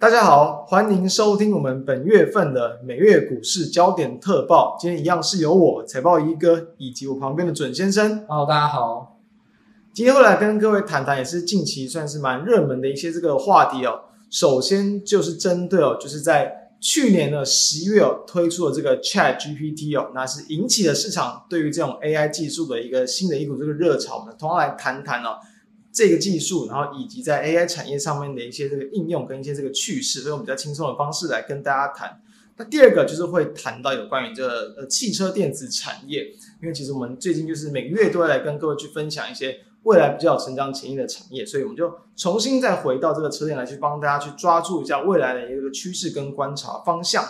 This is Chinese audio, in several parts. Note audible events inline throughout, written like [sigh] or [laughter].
大家好，欢迎收听我们本月份的每月股市焦点特报。今天一样是由我财报一哥以及我旁边的准先生。Hello，大家好。今天会来跟各位谈谈，也是近期算是蛮热门的一些这个话题哦。首先就是针对哦，就是在去年的十一月哦推出的这个 Chat GPT 哦，那是引起了市场对于这种 AI 技术的一个新的一股这个热潮。我们同样来谈谈哦。这个技术，然后以及在 AI 产业上面的一些这个应用跟一些这个趋势，所以用比较轻松的方式来跟大家谈。那第二个就是会谈到有关于这个呃汽车电子产业，因为其实我们最近就是每个月都会来跟各位去分享一些未来比较有成长潜力的产业，所以我们就重新再回到这个车电来去帮大家去抓住一下未来的一个趋势跟观察方向。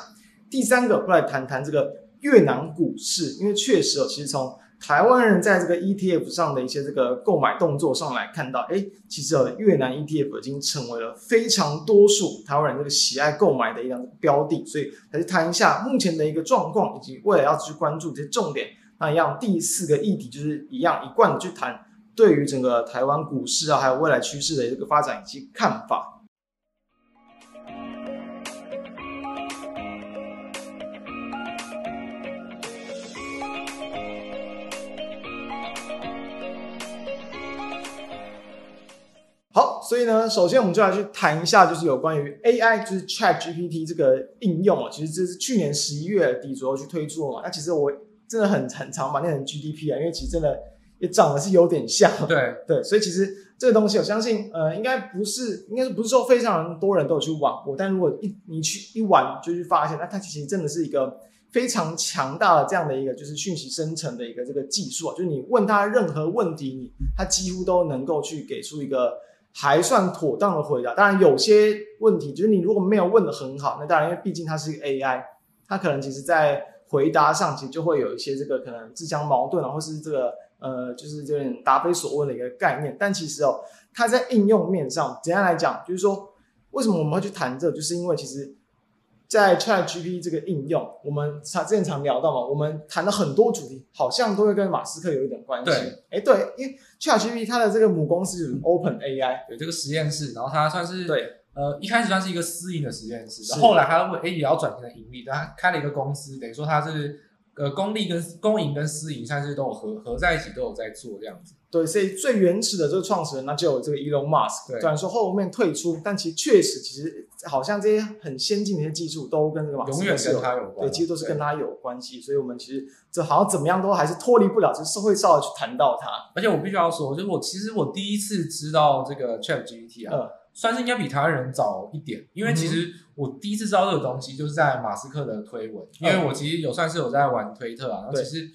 第三个会来谈谈这个越南股市，因为确实哦，其实从台湾人在这个 ETF 上的一些这个购买动作上来看到，哎，其实越南 ETF 已经成为了非常多数台湾人这个喜爱购买的一样标的，所以来谈一下目前的一个状况，以及未来要去关注这些重点。那一样第四个议题就是一样一贯的去谈对于整个台湾股市啊，还有未来趋势的这个发展以及看法。所以呢，首先我们就来去谈一下，就是有关于 AI，就是 Chat GPT 这个应用啊。其实这是去年十一月底左右去推出嘛。那其实我真的很很常把它念成 GDP 啊，因为其实真的也长得是有点像。对 [laughs] 对，所以其实这个东西，我相信呃，应该不是，应该是不是说非常多人都有去玩过。但如果一你去一玩，就去发现，那它其实真的是一个非常强大的这样的一个就是讯息生成的一个这个技术啊。就是你问他任何问题，你它几乎都能够去给出一个。还算妥当的回答，当然有些问题就是你如果没有问的很好，那当然因为毕竟它是一个 AI，它可能其实在回答上其实就会有一些这个可能自相矛盾啊，或是这个呃就是有点答非所问的一个概念。但其实哦，它在应用面上怎样来讲，就是说为什么我们会去谈这，就是因为其实。在 ChatGPT 这个应用，我们常之前常聊到嘛，我们谈了很多主题，好像都会跟马斯克有一点关系。对，哎，对，因为 ChatGPT 它的这个母公司就是 OpenAI，有这个实验室，然后它算是对，呃，一开始算是一个私营的实验室，然后，后来它会哎也要转型成盈利，它开了一个公司，等于说它是。呃，公立跟公营跟私营，现在是都有合合在一起，都有在做这样子。对，所以最原始的这个创始人，那就有这个 Elon Musk。对，虽然说后面退出，但其实确实，其实好像这些很先进的一些技术都跟这个马斯克永远跟他有关。对，其实都是跟他有关系。所以我们其实这好像怎么样都还是脱离不了，就是社会上的去谈到它。而且我必须要说，就是我其实我第一次知道这个 ChatGPT 啊。嗯算是应该比台湾人早一点，因为其实我第一次知道这个东西就是在马斯克的推文，因为我其实有算是有在玩推特啊，然后其实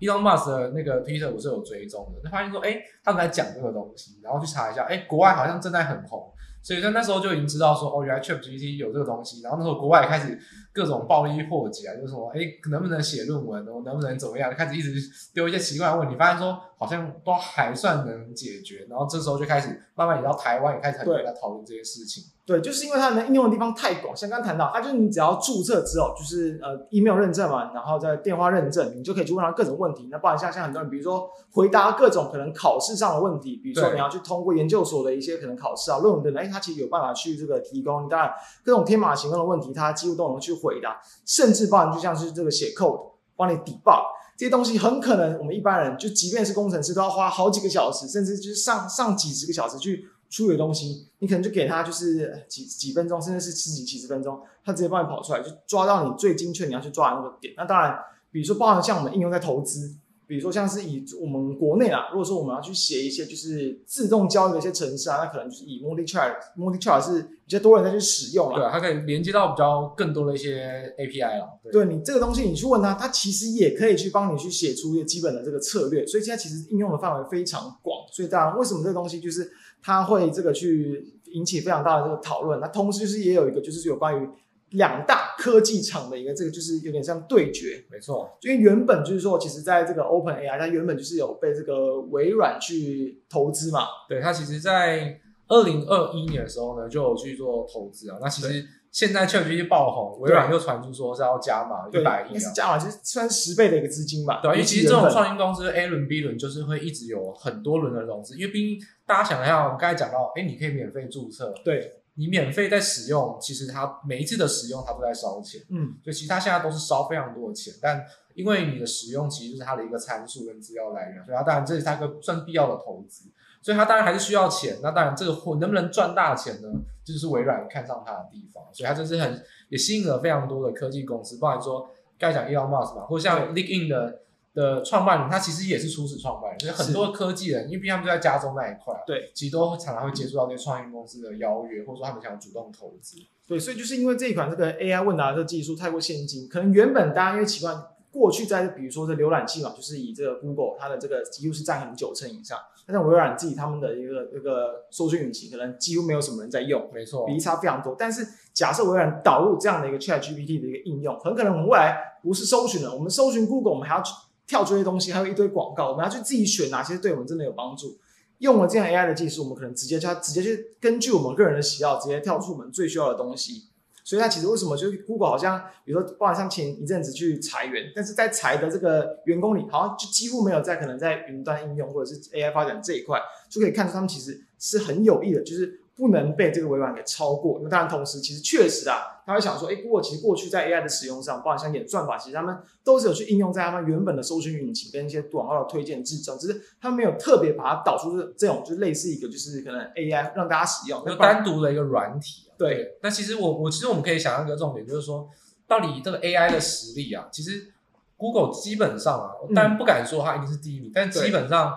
Elon Musk 的那个推特我是有追踪的，就发现说，哎，他们在讲这个东西，然后去查一下，哎，国外好像正在很红。所以在那时候就已经知道说，哦，原来 ChatGPT 有这个东西。然后那时候国外也开始各种暴力破解啊，就是说，哎，能不能写论文哦，能不能怎么样？开始一直丢一些奇怪的问题，发现说好像都还算能解决。然后这时候就开始慢慢也到台湾也开始很多人在讨论这些事情。对，就是因为它能应用的地方太广，像刚刚谈到，它就是你只要注册之后，就是呃 email 认证嘛，然后再电话认证，你就可以去问他各种问题。那不然像像很多人，比如说回答各种可能考试上的问题，比如说你要去通过研究所的一些可能考试啊、论文等等，哎，他其实有办法去这个提供。当然，各种天马行空的问题，他几乎都能去回答，甚至包含就像是这个写 code 帮你 debug 这些东西，很可能我们一般人就即便是工程师，都要花好几个小时，甚至就是上上几十个小时去。出的东西，你可能就给他就是几几分钟，甚至是十几几十分钟，他直接帮你跑出来，就抓到你最精确你要去抓的那个点。那当然，比如说包含像我们应用在投资，比如说像是以我们国内啊，如果说我们要去写一些就是自动交易的一些程式啊，那可能就是以 MultiChat，MultiChat 是比较多人在去使用了。对，它可以连接到比较更多的一些 API 了。对，对你这个东西，你去问他，他其实也可以去帮你去写出一个基本的这个策略。所以现在其实应用的范围非常广。所以当然，为什么这个东西就是。它会这个去引起非常大的这个讨论，那同时就是也有一个就是有关于两大科技厂的一个这个就是有点像对决，没错，因为原本就是说，其实在这个 OpenAI 它原本就是有被这个微软去投资嘛，对，它其实在二零二一年的时候呢就有去做投资啊，那其实。现在 ChatGPT 爆红，微软又传出说是要加码一百亿，是加码，其实算十倍的一个资金吧。对，因为其实这种创新公司 A 轮、B 轮就是会一直有很多轮的融资，因为毕竟大家想一下，我们刚才讲到，哎，你可以免费注册，对，你免费在使用，其实它每一次的使用它都在烧钱，嗯，所以其实它现在都是烧非常多的钱，但因为你的使用其实就是它的一个参数跟资料来源，所以它当然这是它一个算必要的投资，所以它当然还是需要钱。那当然这个货能不能赚大钱呢？这就是微软看上它的地方，所以它真是很也吸引了非常多的科技公司，包含说刚才讲 Elon Musk 嘛，或像 LinkedIn 的。的创办人，他其实也是初始创办人，所以很多科技人，因为毕竟他们就在加州那一块，对，其实都常常会接触到这些创业公司的邀约，或者说他们想要主动投资。对，所以就是因为这一款这个 AI 问答的技术太过先进，可能原本大家因为习惯过去在比如说这浏览器嘛，就是以这个 Google 它的这个几乎是占很九成以上，但是微软自己他们的一个一个搜索引擎可能几乎没有什么人在用，没错，比例差非常多。但是假设微软导入这样的一个 ChatGPT 的一个应用，很可能我们未来不是搜寻了，我们搜寻 Google，我们还要去。跳出一些东西，还有一堆广告，我们要去自己选哪些对我们真的有帮助。用了这样 AI 的技术，我们可能直接就直接去根据我们个人的喜好，直接跳出我们最需要的东西。所以它其实为什么就是 Google 好像，比如说包括像前一阵子去裁员，但是在裁的这个员工里，好像就几乎没有在可能在云端应用或者是 AI 发展这一块，就可以看出他们其实是很有意的，就是。不能被这个微软给超过，那当然同时其实确实啊，他会想说，哎，Google 其实过去在 AI 的使用上，包括像演算法，其实他们都是有去应用在他们原本的搜寻引擎跟一些广告的推荐制造，只是他们没有特别把它导出这这种，就是类似一个就是可能 AI 让大家使用，就单独的一个软体、啊。对，那其实我我其实我们可以想象一个重点，就是说，到底这个 AI 的实力啊，其实 Google 基本上啊，我当然不敢说它一定是第一名，嗯、但基本上。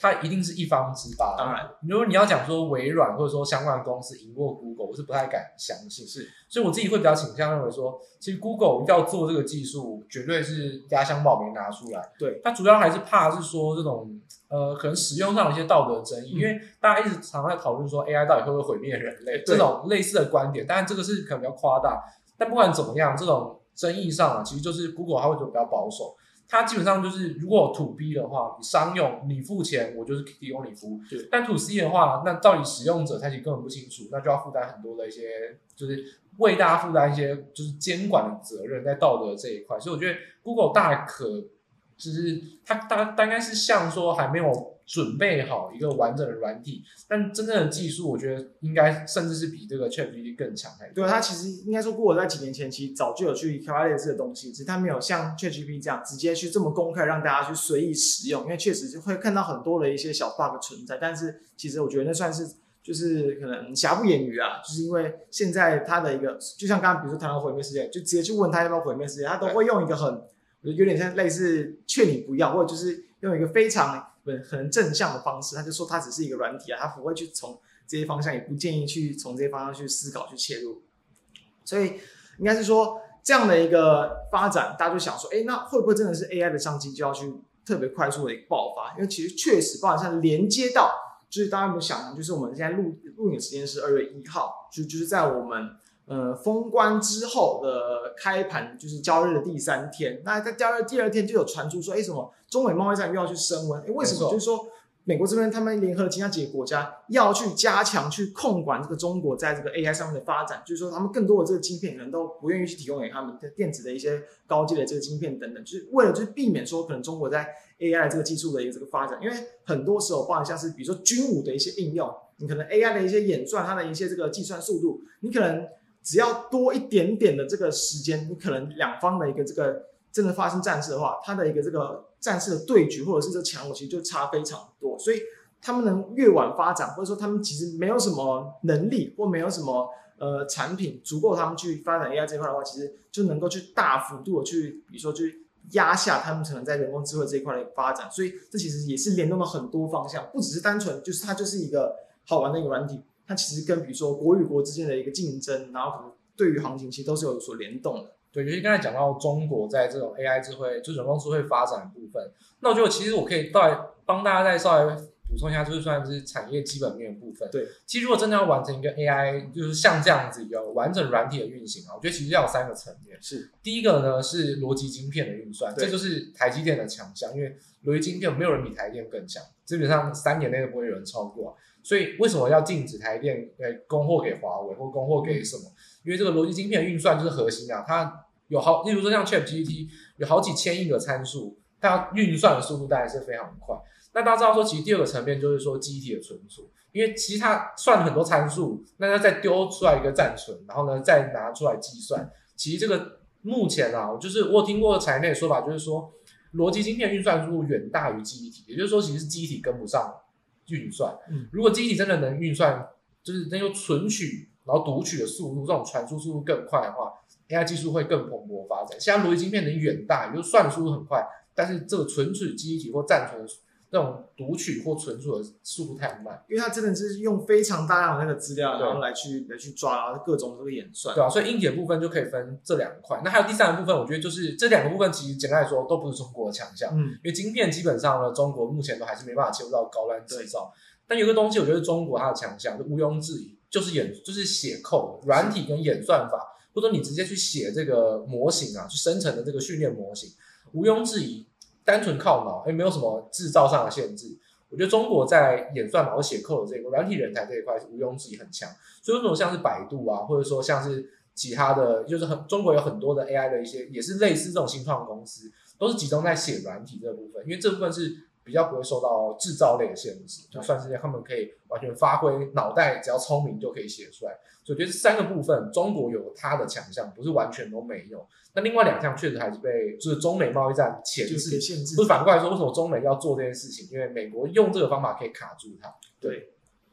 它一定是一方之霸。当然，如果你要讲说微软或者说相关公司赢过 Google，我是不太敢相信。是，所以我自己会比较倾向认为说，其实 Google 要做这个技术，绝对是压箱宝没拿出来。对，它主要还是怕是说这种呃，可能使用上的一些道德争议，嗯、因为大家一直常常在讨论说 AI 到底会不会毁灭人类这种类似的观点，当然这个是可能比较夸大。但不管怎么样，这种争议上啊，其实就是 Google 它会做比较保守。它基本上就是，如果 To B 的话，你商用你付钱，我就是提供你服务。对。但 To C 的话，那到底使用者他其实根本不清楚，那就要负担很多的一些，就是为大家负担一些就是监管的责任，在道德这一块。所以我觉得 Google 大可。就是它大大概是像说还没有准备好一个完整的软体，但真正的技术，我觉得应该甚至是比这个 ChatGPT 更强。对，它其实应该说，Google 在几年前其实早就有去开发类似的东西，只是它没有像 ChatGPT 这样直接去这么公开让大家去随意使用，因为确实就会看到很多的一些小 bug 存在。但是其实我觉得那算是就是可能瑕不掩瑜啊，就是因为现在它的一个，就像刚刚比如说谈到毁灭世界，就直接去问他要不要毁灭世界，他都会用一个很。有点像类似劝你不要，或者就是用一个非常很正向的方式，他就说他只是一个软体啊，他不会去从这些方向，也不建议去从这些方向去思考去切入。所以应该是说这样的一个发展，大家就想说，哎，那会不会真的是 AI 的商机就要去特别快速的一个爆发？因为其实确实，包含像连接到，就是大家有没有想，就是我们现在录录影时间是二月一号，就就是在我们。呃，封关之后的开盘就是交易的第三天，那在交易日第二天就有传出说，哎，什么中美贸易战又要去升温？哎，为什么？就是说美国这边他们联合了其他几个国家要去加强去控管这个中国在这个 AI 上面的发展，就是说他们更多的这个晶片可能都不愿意去提供给他们的电子的一些高阶的这个晶片等等，就是为了就是避免说可能中国在 AI 这个技术的一个这个发展，因为很多时候包含像是比如说军武的一些应用，你可能 AI 的一些演算，它的一些这个计算速度，你可能。只要多一点点的这个时间，你可能两方的一个这个真的发生战事的话，它的一个这个战事的对局或者是这强弱，其实就差非常多。所以他们能越晚发展，或者说他们其实没有什么能力或没有什么呃产品足够他们去发展 AI 这块的话，其实就能够去大幅度的去，比如说去压下他们可能在人工智慧这一块的发展。所以这其实也是联动了很多方向，不只是单纯就是它就是一个好玩的一个软体。它其实跟比如说国与国之间的一个竞争，然后可能对于行情其实都是有所联动的。对，尤其刚才讲到中国在这种 AI 智慧，就人工智慧发展的部分，那我觉得其实我可以再帮大家再稍微补充一下，就是算是产业基本面的部分。对，其实如果真的要完成一个 AI，就是像这样子一个完整软体的运行啊，我觉得其实要有三个层面。是，第一个呢是逻辑晶片的运算，对这就是台积电的强项，因为逻辑晶片没有人比台积电更强，基本上三年内都不会有人超过。所以为什么要禁止台电诶供货给华为或供货给什么？因为这个逻辑晶片运算就是核心啊，它有好，例如说像 ChatGPT 有好几千亿个参数，它运算的速度当然是非常快。那大家知道说，其实第二个层面就是说记忆体的存储，因为其实它算了很多参数，那它再丢出来一个暂存，然后呢再拿出来计算。其实这个目前啊，就是我听过产业内的说法，就是说逻辑晶片运算速度远大于记忆体，也就是说，其实记忆体跟不上运算。嗯，如果记忆体真的能运算，就是能够存取然后读取的速度，这种传输速度更快的话，AI 技术会更蓬勃发展。现在逻辑芯片能远大，也就是算的速度很快，但是这个存取记忆体或暂存的。这种读取或存储的速度太慢，因为它真的是用非常大量的那个资料，然后来去来去抓，然后各种这个演算，对啊，所以硬件部分就可以分这两块。那还有第三个部分，我觉得就是这两个部分其实简单来说都不是中国的强项，嗯，因为晶片基本上呢，中国目前都还是没办法切入到高端制造。但有个东西，我觉得中国它的强项就毋庸置疑，就是演就是写 code 软体跟演算法，或者你直接去写这个模型啊，去生成的这个训练模型，毋庸置疑。单纯靠脑，也没有什么制造上的限制。我觉得中国在演算法或写 code 的这个软体人才这一块是毋庸置疑很强。所以那种像是百度啊，或者说像是其他的，就是很中国有很多的 AI 的一些，也是类似这种新创公司，都是集中在写软体这部分，因为这部分是比较不会受到制造类的限制，就算是他们可以完全发挥脑袋，只要聪明就可以写出来。所以我觉得这三个部分，中国有它的强项，不是完全都没有。那另外两项确实还是被就是中美贸易战钳制，限制。不是反过来说，为什么中美要做这件事情？因为美国用这个方法可以卡住它。对，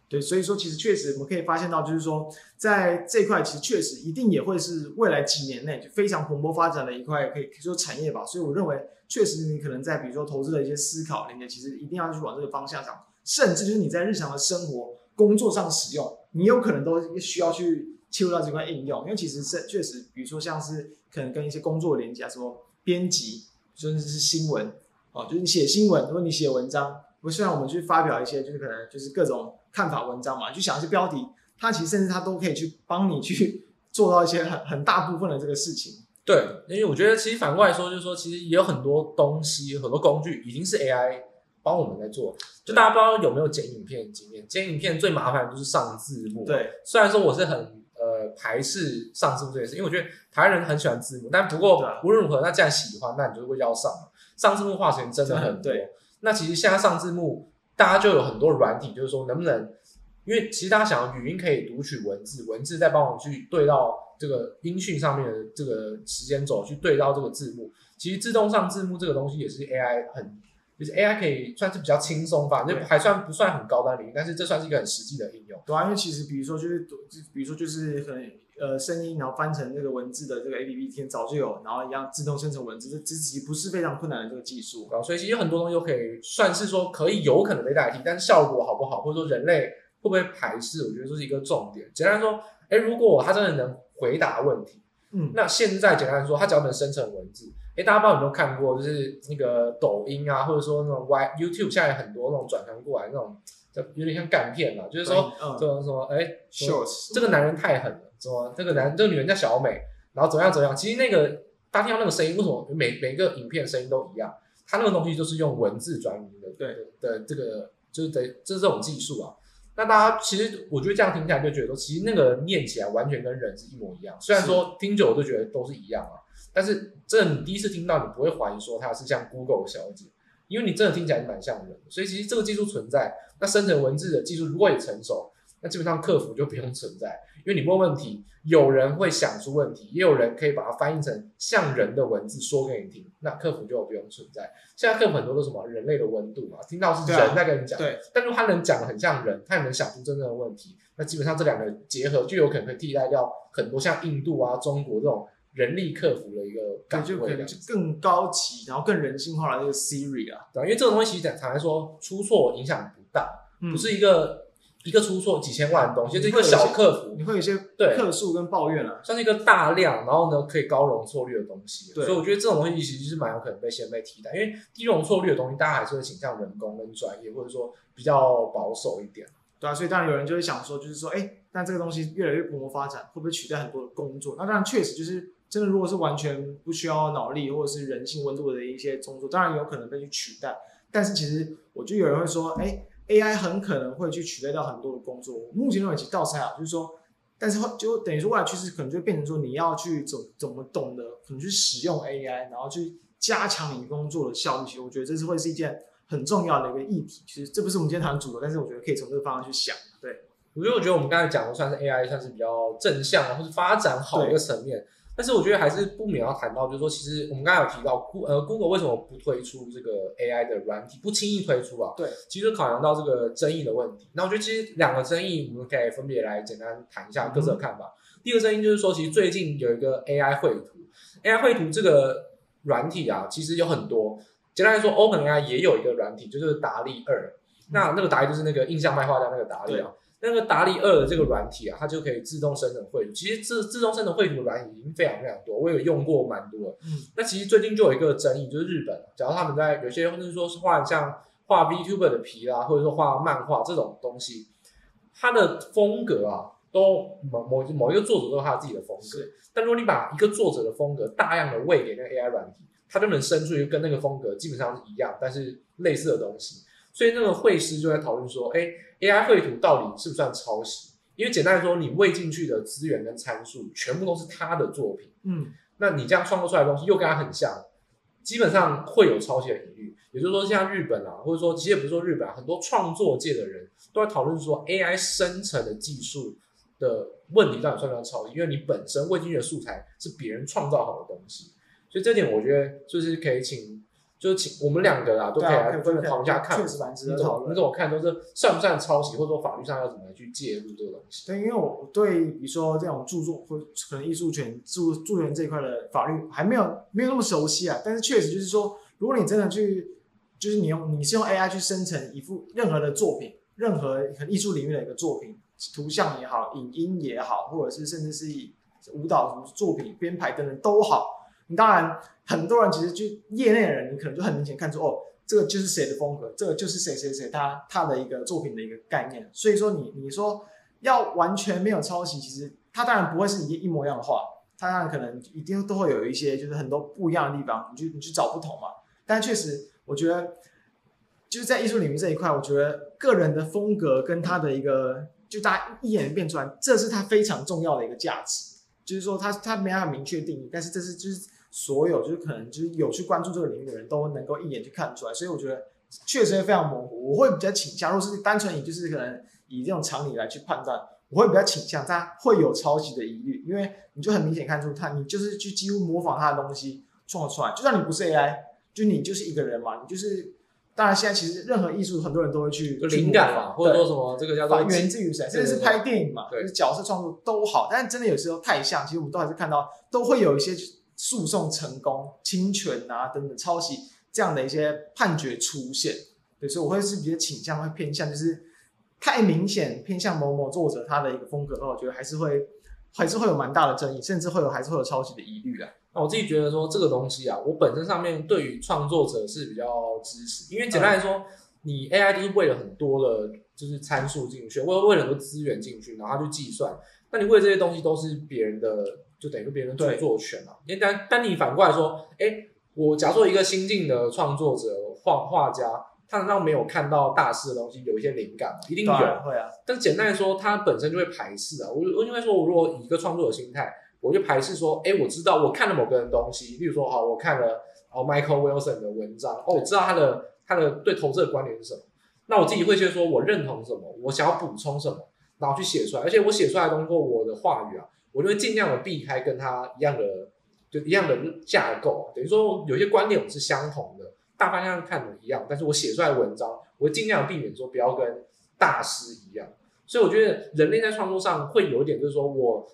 对，所以说其实确实我们可以发现到，就是说在这一块，其实确实一定也会是未来几年内就非常蓬勃发展的一块，可以说产业吧。所以我认为，确实你可能在比如说投资的一些思考里面，其实一定要去往这个方向上，甚至就是你在日常的生活、工作上使用，你有可能都需要去。切入到这块应用，因为其实是确实，比如说像是可能跟一些工作连接啊，什么编辑，甚至是新闻哦，就是你写新闻，如果你写文章，不是让我们去发表一些，就是可能就是各种看法文章嘛，就想一些标题，它其实甚至它都可以去帮你去做到一些很很大部分的这个事情。对，因为我觉得其实反过来说，就是说其实也有很多东西、很多工具已经是 AI 帮我们在做。就大家不知道有没有剪影片的经验？剪影片最麻烦的就是上字幕。对，虽然说我是很。呃，排斥上字幕这件事，因为我觉得台湾人很喜欢字幕，但不过无论如何，那既然喜欢，那你就会要上。上字幕花钱真的很多。那其实现在上字幕，大家就有很多软体，就是说能不能，因为其实大家想要语音可以读取文字，文字再帮我去对到这个音讯上面的这个时间轴，去对到这个字幕。其实自动上字幕这个东西也是 AI 很。就是 AI 可以算是比较轻松吧，就还算不算很高端领域，但是这算是一个很实际的应用。对啊，因为其实比如说就是，比如说就是可能呃声音，然后翻成那个文字的这个 APP，天早就有，然后一样自动生成文字，这其实不是非常困难的这个技术啊。所以其实很多东西都可以算是说可以有可能被代替，但是效果好不好，或者说人类会不会排斥，我觉得这是一个重点。简单说，哎，如果它真的能回答问题，嗯，那现在简单说，它只要能生成文字。哎，大家不知道有没有看过，就是那个抖音啊，或者说那种 Y YouTube，现在很多那种转传过来那种，就有点像干片嘛，就是说，说哎，说这个男人太狠了，说这个男这个女人叫小美，然后怎样怎样。其实那个大家听到那个声音，为什么每每个影片声音都一样？它那个东西就是用文字转译的，对的，这个就是得这是这种技术啊。那大家其实我觉得这样听起来就觉得说，其实那个念起来完全跟人是一模一样，虽然说听久了都觉得都是一样啊。但是，真的你第一次听到，你不会怀疑说它是像 Google 小姐，因为你真的听起来蛮像人的。所以其实这个技术存在，那生成文字的技术如果也成熟，那基本上客服就不用存在，因为你问问题，有人会想出问题，也有人可以把它翻译成像人的文字说给你听，那客服就不用存在。现在客服很多都是什么人类的温度嘛，听到是人在跟你讲，对啊，对，但是他能讲的很像人，他也能想出真正的问题，那基本上这两个结合就有可能会替代掉很多像印度啊、中国这种。人力客服的一个感觉，可能就更高级，然后更人性化的那个 Siri 啊，对，因为这个东西其实坦白说出错影响不大，嗯、不是一个一个出错几千万的东西，这、嗯、一个小客服你会有一些对客诉跟抱怨啊，像是一个大量，然后呢可以高容错率的东西，对，所以我觉得这种东西其实是蛮有可能被先被替代，因为低容错率的东西大家还是会倾向人工跟专业，或者说比较保守一点，对啊，所以当然有人就会想说，就是说，哎，但这个东西越来越蓬勃发展，会不会取代很多的工作？那当然确实就是。真的，如果是完全不需要脑力或者是人性温度的一些工作，当然有可能被去取代。但是其实，我就有人会说，哎，AI 很可能会去取代掉很多的工作。我目前认为其倒是还好，就是说，但是就等于说未来趋势可能就变成说，你要去怎怎么懂得，可能去使用 AI，然后去加强你工作的效率。其实我觉得这是会是一件很重要的一个议题。其实这不是我们今天谈的主流，但是我觉得可以从这个方向去想。对，我觉得我觉得我们刚才讲的算是 AI，算是比较正向或是发展好的一个层面。但是我觉得还是不免要谈到，就是说，其实我们刚才有提到，Google 呃，Google 为什么不推出这个 AI 的软体，不轻易推出啊？对，其实考量到这个争议的问题。那我觉得其实两个争议，我们可以分别来简单谈一下各自的看法。嗯、第一个争议就是说，其实最近有一个 AI 绘图，AI 绘图这个软体啊，其实有很多。简单来说，OpenAI 也有一个软体，就是达利二。那那个达利就是那个印象派画家那个达利啊。那个达利二的这个软体啊，它就可以自动生成绘图。其实自自动生成绘图的软体已经非常非常多，我有用过蛮多的。嗯，那其实最近就有一个争议，就是日本，假如他们在有些或是说是画像画 VTuber 的皮啦，或者说画漫画这种东西，它的风格啊，都某某某一个作者都有他自己的风格。但如果你把一个作者的风格大量的喂给那个 AI 软体，它就能生出一个跟那个风格基本上是一样，但是类似的东西。所以那个会师就在讨论说，哎。AI 绘图到底是不是算抄袭？因为简单来说，你喂进去的资源跟参数全部都是他的作品，嗯，那你这样创作出来的东西又跟他很像，基本上会有抄袭的疑虑。也就是说，像日本啊，或者说其实也不是说日本啊，很多创作界的人都在讨论说，AI 生成的技术的问题到底算不算抄袭？因为你本身喂进去的素材是别人创造好的东西，所以这点我觉得就是可以请。就是请我们两个啊，都可以来分讨论一下看，确实蛮值得讨论。你怎么看？都是算不算抄袭，或者说法律上要怎么来去介入这个东西？对，因为我对比如说这种著作或可能艺术权、著著权这一块的法律还没有没有那么熟悉啊。但是确实就是说，如果你真的去，就是你用你是用 AI 去生成一幅任何的作品，任何很艺术领域的一个作品，图像也好，影音也好，或者是甚至是以舞蹈什么作品编排等等都好。你当然，很多人其实就业内的人，你可能就很明显看出哦，这个就是谁的风格，这个就是谁谁谁他他的一个作品的一个概念。所以说你你说要完全没有抄袭，其实他当然不会是一一模一样的画，他当然可能一定都会有一些就是很多不一样的地方，你去你去找不同嘛。但确实，我觉得就是在艺术领域这一块，我觉得个人的风格跟他的一个，就大家一眼辨出来，这是他非常重要的一个价值。就是说他他没办法明确定义，但是这是就是。所有就是可能就是有去关注这个领域的人都能够一眼去看出来，所以我觉得确实会非常模糊。我会比较倾向，如果是单纯以就是可能以这种常理来去判断，我会比较倾向他会有抄袭的疑虑，因为你就很明显看出他，你就是去几乎模仿他的东西创出来。就算你不是 AI，就你就是一个人嘛，你就是当然现在其实任何艺术很多人都会去灵感嘛，或者说什么这个叫做源自于谁，甚至是拍电影嘛，就是角色创作都好，但是真的有时候太像，其实我们都还是看到都会有一些。诉讼成功、侵权啊等等抄袭这样的一些判决出现，对，所以我会是比较倾向会偏向，就是太明显偏向某某作者他的一个风格的话，我觉得还是会还是会有蛮大的争议，甚至会有还是会有抄袭的疑虑啊。那我自己觉得说这个东西啊，我本身上面对于创作者是比较支持，因为简单来说，嗯、你 AI 就是为了很多的就是参数进去，为为了很多资源进去，然后他去计算，那你为了这些东西都是别人的。就等于别人著作权了。因为但但你反过来说，哎、欸，我假如说一个新进的创作者、画画家，他难道没有看到大师的东西，有一些灵感吗？一定有，会啊。但简单来说，他本身就会排斥啊。我我因为说，我如果以一个创作的心态，我就排斥说，哎、欸，我知道我看了某个人东西，例如说，好，我看了哦 Michael Wilson 的文章，哦，我知道他的他的对投资的观点是什么，那我自己会说，我认同什么，我想要补充什么，然后去写出来，而且我写出来的东西，我的话语啊。我就会尽量的避开跟他一样的，就一样的架构，等于说有些观点我们是相同的，大方向看的一样，但是我写出来的文章，我会尽量避免说不要跟大师一样。所以我觉得人类在创作上会有一点，就是说我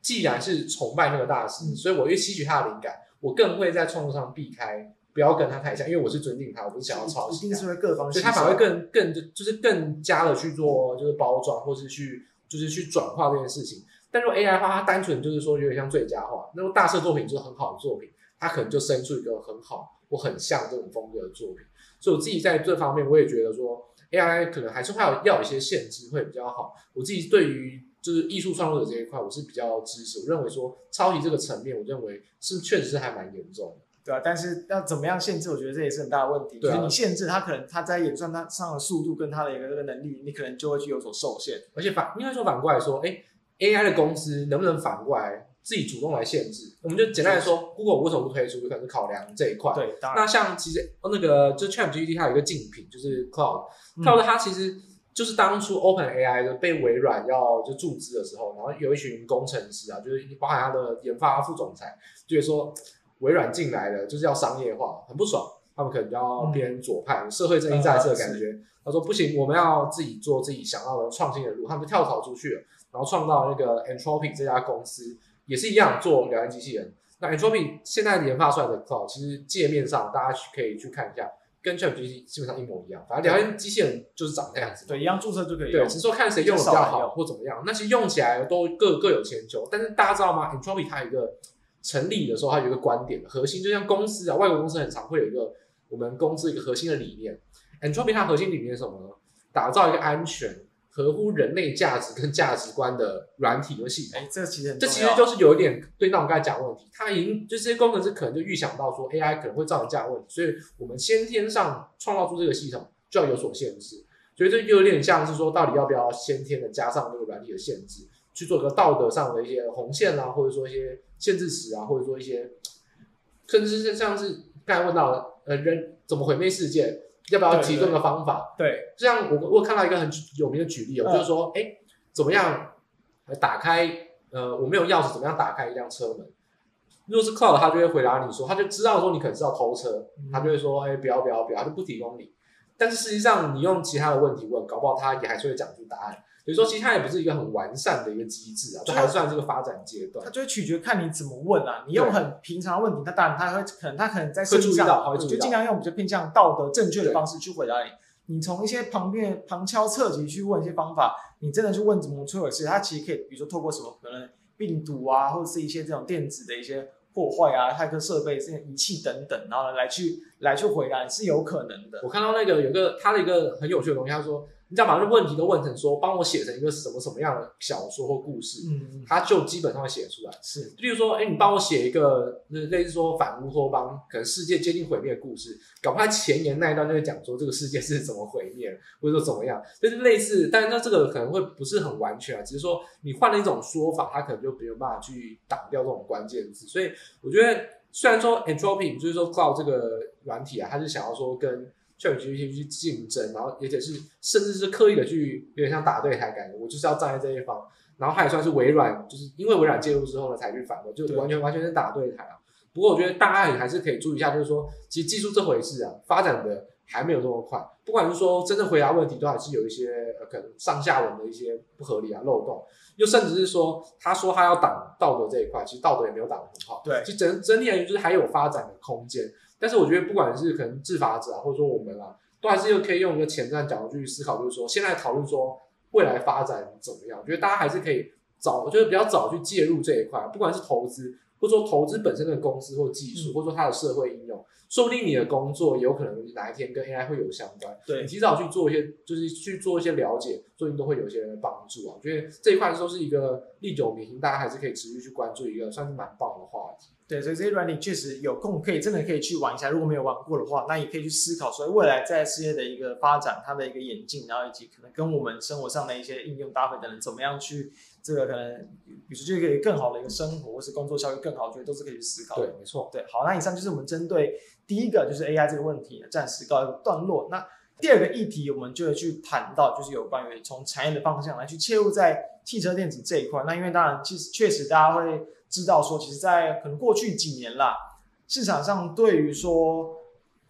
既然是崇拜那个大师，所以我越吸取他的灵感，我更会在创作上避开，不要跟他太像，因为我是尊敬他，我不是想要抄袭。一定是会各方，所以他反而会更更就是更加的去做就是包装，或是去就是去转化这件事情。但如果 AI 的话，它单纯就是说有点像最佳化，那种大师作品就是很好的作品，它可能就生出一个很好或很像这种风格的作品。所以我自己在这方面，我也觉得说 AI 可能还是会有要有一些限制会比较好。我自己对于就是艺术创作者这一块，我是比较支持。我认为说抄袭这个层面，我认为是确实是还蛮严重的。对啊，但是要怎么样限制，我觉得这也是很大的问题。对啊，就是你限制它，可能它在演算它上的速度跟它的一个这个能力，你可能就会去有所受限。而且反应该说反过来说，哎。AI 的公司能不能反过来自己主动来限制。我们就简单来说，Google 为什么不推出，就可能是考量这一块。对，当然。那像其实那个就 ChatGPT 它有一个竞品，就是 Cloud，Cloud、嗯、它其实就是当初 OpenAI 的被微软要就注资的时候，然后有一群工程师啊，就是包含他的研发副总裁，就是说微软进来了就是要商业化，很不爽，他们可能就要偏左派，嗯、社会正义在这的感觉。嗯、他说不行，我们要自己做自己想要的创新的路，他们就跳槽出去了。然后创造那个 Anthropic 这家公司也是一样做聊天机器人。那 Anthropic 现在研发出来的 Cloud 其实界面上大家可以去看一下，跟 ChatGPT 基本上一模一样。反正聊天机器人就是长那样子。对，一样注册就可以。对，只是说看谁用的比较好或怎么样。那其实用起来都各各有千秋。但是大家知道吗？Anthropic 它有一个成立的时候，它有一个观点核心，就像公司啊，外国公司很常会有一个我们公司一个核心的理念。Anthropic 它核心理念是什么呢？打造一个安全。合乎人类价值跟价值观的软体和系统，哎，这其实这其实就是有一点对那我刚才讲的问题，他已经就这些工程师可能就预想到说 AI 可能会造成这样的问题，所以我们先天上创造出这个系统就要有所限制，所以这就有点像是说到底要不要先天的加上这个软体的限制，去做一个道德上的一些红线啊，或者说一些限制词啊，或者说一些甚至是像是刚才问到的呃人怎么毁灭世界。要不要提供的方法？对，对，对，这样我我看到一个很有名的举例哦，嗯、就是说，哎，怎么样打开？呃，我没有钥匙，怎么样打开一辆车门？如果是 Cloud，他就会回答你说，他就知道说你可能是要偷车，嗯、他就会说，哎，不要不要不要，他就不提供你。但是实际上，你用其他的问题问，搞不好他也还是会讲出答案。所以说，其实它也不是一个很完善的一个机制啊，就还算是个发展阶段。它就会取决看你怎么问啊。你用很平常的问题，它当然他会可能它可能在设计上，就尽量用比较偏向道德正确的方式去回答你。你从一些旁边旁敲侧击去问一些方法，你真的去问怎么摧毁世界，它其实可以，比如说透过什么可能病毒啊，或者是一些这种电子的一些破坏啊，骇客设备这些仪器等等，然后来去来去回答，是有可能的。我看到那个有个他的一个很有趣的东西，他说。你只要把这问题都问成说，帮我写成一个什么什么样的小说或故事，嗯，他就基本上会写出来。是，例如说，哎，你帮我写一个类似说反乌托邦，可能世界接近毁灭的故事，搞不好前言那一段就会讲说这个世界是怎么毁灭，或者说怎么样，就是类似。但是那这个可能会不是很完全啊，只是说你换了一种说法，他可能就没有办法去挡掉这种关键字。所以我觉得，虽然说 Anthropic 就是说 Cloud 这个软体啊，它是想要说跟 ChatGPT 去竞争，然后而且是甚至是刻意的去有点像打对台感觉，我就是要站在这一方。然后他也算是微软，就是因为微软介入之后呢，才去反驳，就完全完全是打对台啊。不过我觉得大家也还是可以注意一下，就是说，其实技术这回事啊，发展的还没有这么快。不管是说真正回答问题，都还是有一些呃可能上下文的一些不合理啊漏洞，又甚至是说他说他要挡道德这一块，其实道德也没有挡得很好。对，其实整整体而言就是还有发展的空间。但是我觉得，不管是可能制法者啊，或者说我们啊，都还是又可以用一个前瞻角度去思考，就是说，现在讨论说未来发展怎么样？我觉得大家还是可以早，就是比较早去介入这一块，不管是投资，或者说投资本身的公司或技术，或者说它的社会应用，说不定你的工作有可能哪一天跟 AI 会有相关。对，你提早去做一些，就是去做一些了解，说不定都会有一些帮助啊。我觉得这一块都是一个历久弥新，大家还是可以持续去关注一个算是蛮棒的话题。对，所以这些软体确实有空可以真的可以去玩一下。如果没有玩过的话，那也可以去思考，所以未来在世界的一个发展，它的一个演进，然后以及可能跟我们生活上的一些应用搭配等等，怎么样去这个可能，比如说就可以更好的一个生活，或是工作效率更好，我觉得都是可以去思考的。对，没错。对，好，那以上就是我们针对第一个就是 AI 这个问题暂时告一个段落。那第二个议题，我们就会去谈到，就是有关于从产业的方向来去切入在汽车电子这一块。那因为当然，其实确实大家会。知道说，其实，在可能过去几年啦，市场上对于说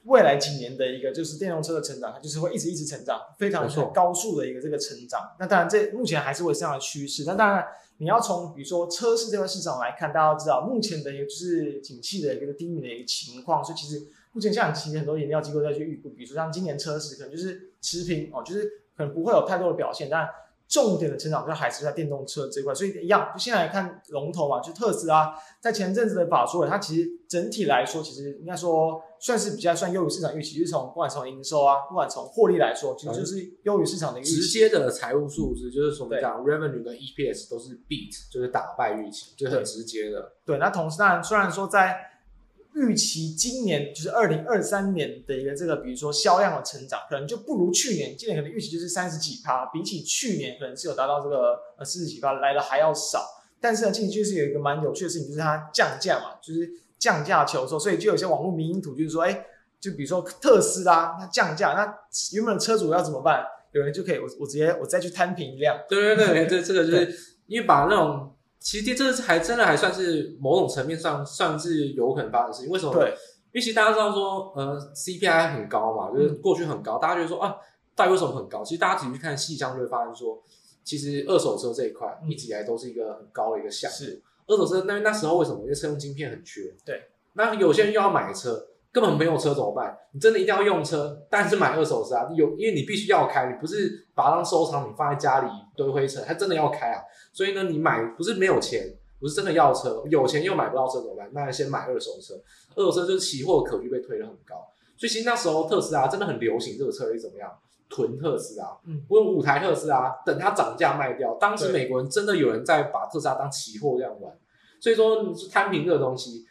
未来几年的一个就是电动车的成长，它就是会一直一直成长，非常高速的一个这个成长。那当然，这目前还是会这样的趋势。那当然，你要从比如说车市这块市场来看，大家都知道目前的一个就是景气的一个低迷的一个情况。所以，其实目前像其实很多研调机构在去预估，比如说像今年车市可能就是持平哦，就是可能不会有太多的表现，但。重点的成长就还是在电动车这一块，所以一样，就现在来看龙头嘛，就特斯拉，在前阵子的法说，它其实整体来说，其实应该说算是比较算优于市场预期，就是从不管从营收啊，不管从获利来说，其实就是优于市场的预期。直接的财务数字，就是说我们讲 revenue 跟 EPS 都是 beat，就是打败预期，就是很直接的。对，那同时当然虽然说在。预期今年就是二零二三年的一个这个，比如说销量的成长，可能就不如去年。今年可能预期就是三十几趴，比起去年可能是有达到这个呃四十几趴来的还要少。但是呢，近期就是有一个蛮有趣的事情，就是它降价嘛，就是降价求售，所以就有些网络迷因图就是说，哎，就比如说特斯拉它降价，那原本的车主要怎么办？有人就可以，我我直接我再去摊平一辆。对对对，这这个就是因为把那种，其实这个还真的还算是某种层面上算是有可能发生的事情。为什么？对，因为其实大家知道说，呃，CPI 很高嘛，就是过去很高，嗯、大家觉得说啊，到底为什么很高？其实大家仔细去看细项就会发现说，其实二手车这一块一直以来都是一个很高的一个项目。是二手车，那那时候为什么？因为车用晶片很缺。对，那有些人又要买车。根本没有车怎么办？你真的一定要用车，但是买二手车啊，有因为你必须要开，你不是把它当收藏，品放在家里堆灰尘，它真的要开啊。所以呢，你买不是没有钱，不是真的要车，有钱又买不到车怎么办？那先买二手车，二手车就是期货可率被推得很高。所以其实那时候特斯拉真的很流行这个策略，怎么样？囤特斯拉，嗯，我有五台特斯拉，等它涨价卖掉。当时美国人真的有人在把特斯拉当期货这样玩，所以说你是摊平这个东西，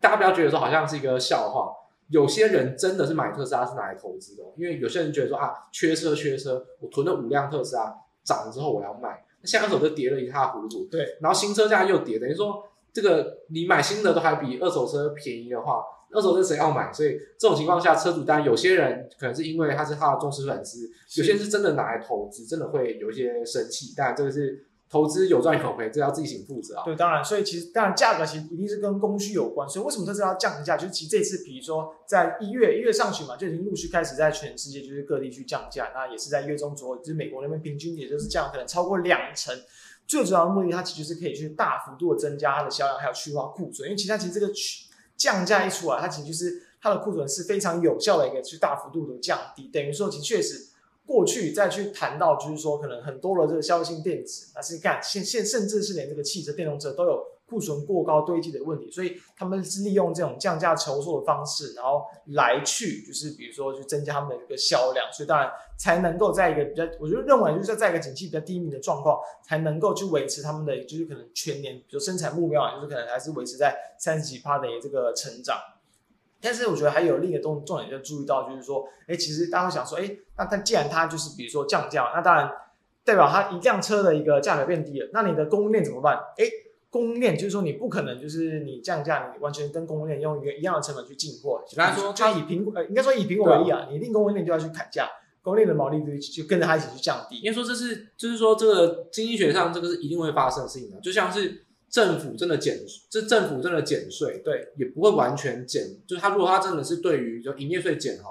大家不要觉得说好像是一个笑话。有些人真的是买特斯拉是拿来投资的，因为有些人觉得说啊，缺车缺车，我囤了五辆特斯拉，涨了之后我要卖，那现在二手就跌了一塌糊涂，对，然后新车价又跌，等于说这个你买新的都还比二手车便宜的话，二手车谁要买？所以这种情况下，车主当然有些人可能是因为他是他的忠实粉丝，有些人是真的拿来投资，真的会有一些生气，但这个是。投资有赚有赔，这要自己请负责啊。对，当然，所以其实当然价格其实一定是跟供需有关。所以为什么特斯拉要降价？就是其实这次，比如说在一月一月上旬嘛，就已经陆续开始在全世界就是各地去降价。那也是在月中左右，就是美国那边平均也就是降可能超过两成。最主要的目的，它其实是可以去大幅度的增加它的销量，还有去化库存。因为其实它其实这个降价一出来，它其实就是它的库存是非常有效的一个去大幅度的降低。等于说，其实确实。过去再去谈到，就是说可能很多的这个消费性电子，那是干现现甚至是连这个汽车、电动车都有库存过高堆积的问题，所以他们是利用这种降价求售的方式，然后来去就是比如说去增加他们的一个销量，所以当然才能够在一个比较，我就认为就是在一个景气比较低迷的状况，才能够去维持他们的就是可能全年比如生产目标啊，就是可能还是维持在三十几趴的这个成长。但是我觉得还有另一个重重点要注意到，就是说，哎，其实大家会想说，哎，那它既然它就是比如说降价，那当然代表它一辆车的一个价格变低了，那你的供应链怎么办？哎，供应链就是说你不可能就是你降价，你完全跟供应链用一个一样的成本去进货。比方说，就以苹果，呃，应该说以苹果为例啊，你一定供应链就要去砍价，供应链的毛利率就跟着它一起去降低。应该说这是就是说这个经济学上这个是一定会发生的事情的，就像是。政府真的减，这政府真的减税，对，也不会完全减。就是他如果他真的是对于就营业税减哈，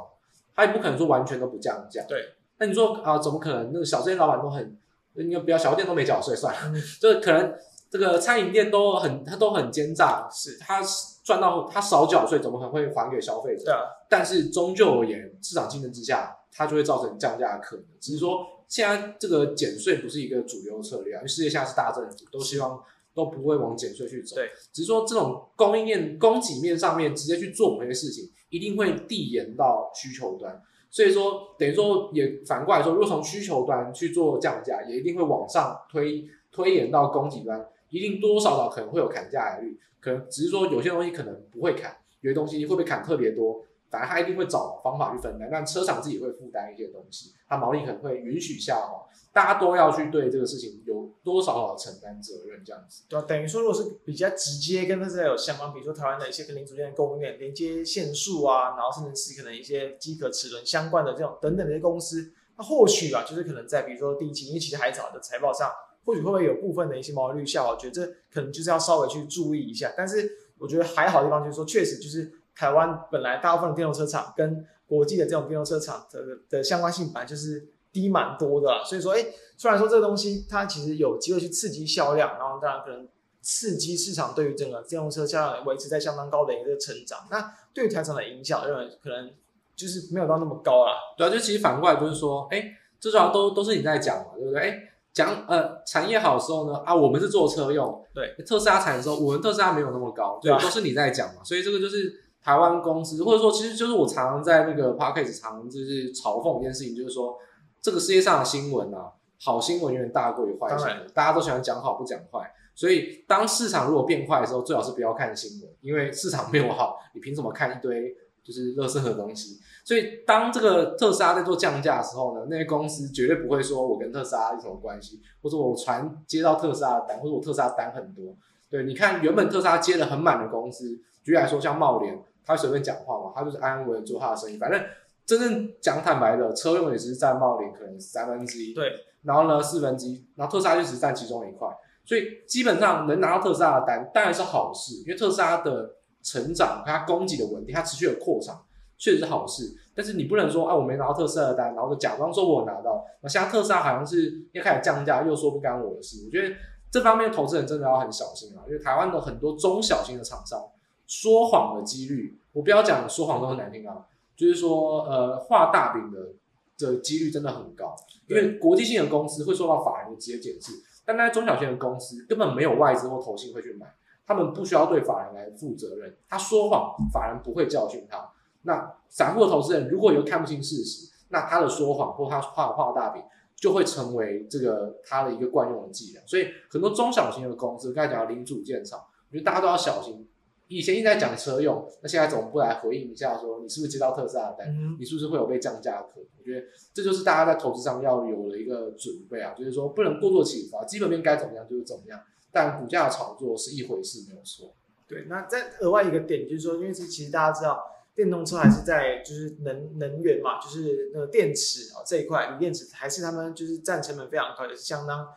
他也不可能说完全都不降价。对，那你说啊，怎么可能？那个小店老板都很，你不要小店都没缴税算了，嗯、就是可能这个餐饮店都很，他都很奸诈，是他赚到他少缴税，怎么可能会还给消费者？对啊。但是终究而言，市场竞争之下，它就会造成降价的可能。只是说现在这个减税不是一个主流策略啊，因为世界下是大政府，都希望。都不会往减税去走，对，只是说这种供应链、供给面上面直接去做某些事情，一定会递延到需求端。所以说，等于说也反过来说，如果从需求端去做降价，也一定会往上推推延到供给端，一定多多少少可能会有砍价的率。可能只是说有些东西可能不会砍，有些东西会被砍特别多。反正他一定会找方法去分担，但车厂自己会负担一些东西，它毛利可能会允许下滑，大家都要去对这个事情有多少少承担责任，这样子。对，等于说，如果是比较直接跟特斯拉有相关，比如说台湾的一些跟零组件的供应链、连接线束啊，然后甚至是可能一些机壳齿轮相关的这种等等的一些公司，那或许啊，就是可能在比如说第一期，因为其实还早的财报上，或许会不会有部分的一些毛利率下滑，我觉得这可能就是要稍微去注意一下。但是我觉得还好的地方就是说，确实就是。台湾本来大部分的电动车厂跟国际的这种电动车厂的的相关性本来就是低蛮多的啦，所以说，哎，虽然说这个东西它其实有机会去刺激销量，然后当然可能刺激市场对于整个电动车销量维持在相当高的一个成长，那对于台厂的影响，认为可能就是没有到那么高啦。对啊，就其实反过来就是说，哎，这主要都都是你在讲嘛，对不对？哎，讲呃产业好的时候呢，啊，我们是做车用，对，特斯拉产的时候，我们特斯拉没有那么高，对，都是你在讲嘛，所以这个就是。台湾公司，或者说，其实就是我常常在那个 podcast 常常就是嘲讽一件事情，就是说，这个世界上的新闻啊，好新闻远远大过于坏新闻，大家都喜欢讲好不讲坏，所以当市场如果变坏的时候，最好是不要看新闻，因为市场没有好，你凭什么看一堆就是垃圾的东西。所以当这个特斯拉在做降价的时候呢，那些公司绝对不会说我跟特斯拉有什么关系，或者我传接到特斯拉的单，或者我特斯拉单很多。对，你看原本特斯拉接的很满的公司，举例来说像茂联，他随便讲话嘛，他就是安安稳稳做他的生意。反正真正讲坦白的，车用也是占茂林可能三分之一，对，然后呢四分之一，然后特斯拉就只占其中一块。所以基本上能拿到特斯拉的单当然是好事，因为特斯拉的成长、它供给的稳定、它持续的扩张，确实是好事。但是你不能说，啊，我没拿到特斯拉的单，然后就假装说我拿到。那现在特斯拉好像是又开始降价，又说不干我的事。我觉得这方面投资人真的要很小心啊，因为台湾的很多中小型的厂商说谎的几率，我不要讲说谎都很难听啊，就是说呃画大饼的的几率真的很高，因为国际性的公司会受到法人的直接检视。但那些中小型的公司根本没有外资或投信会去买，他们不需要对法人来负责任。他说谎，法人不会教训他。那散户的投资人如果有看不清事实，那他的说谎或他画画大饼就会成为这个他的一个惯用的伎俩。所以很多中小型的公司，刚才讲到零组件厂，我觉得大家都要小心。以前一直在讲车用，那现在怎么不来回应一下，说你是不是接到特斯拉的单？嗯、你是不是会有被降价的可能？我觉得这就是大家在投资上要有的一个准备啊，就是说不能过度启发，基本面该怎么样就是怎么样，但股价的炒作是一回事，没有错。对，那再额外一个点就是说，因为是其实大家知道，电动车还是在就是能能源嘛，就是那个电池啊这一块，锂电池还是他们就是占成本非常高，也是相当。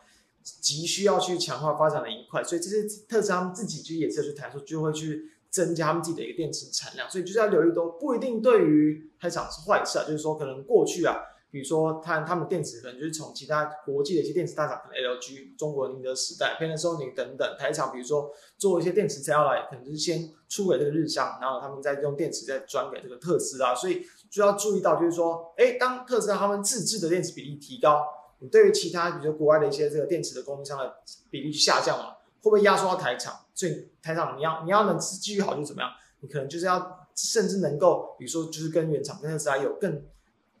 急需要去强化发展的一块，所以这些特斯拉自己其实也是去谈说，就会去增加他们自己的一个电池产量，所以就是要留意都不一定对于台厂是坏事啊，就是说可能过去啊，比如说他他们电池可能就是从其他国际的一些电池大厂，可能 LG、中国宁德时代、Panasonic 等等台厂，比如说做一些电池材料来，可能就是先出给这个日商，然后他们再用电池再转给这个特斯拉，所以就要注意到就是说，哎，当特斯拉他们自制的电池比例提高。你对于其他，比如说国外的一些这个电池的供应商的比例下降嘛，会不会压缩到台厂？所以台厂你要你要能继续好就怎么样？你可能就是要甚至能够，比如说就是跟原厂跟特斯拉有更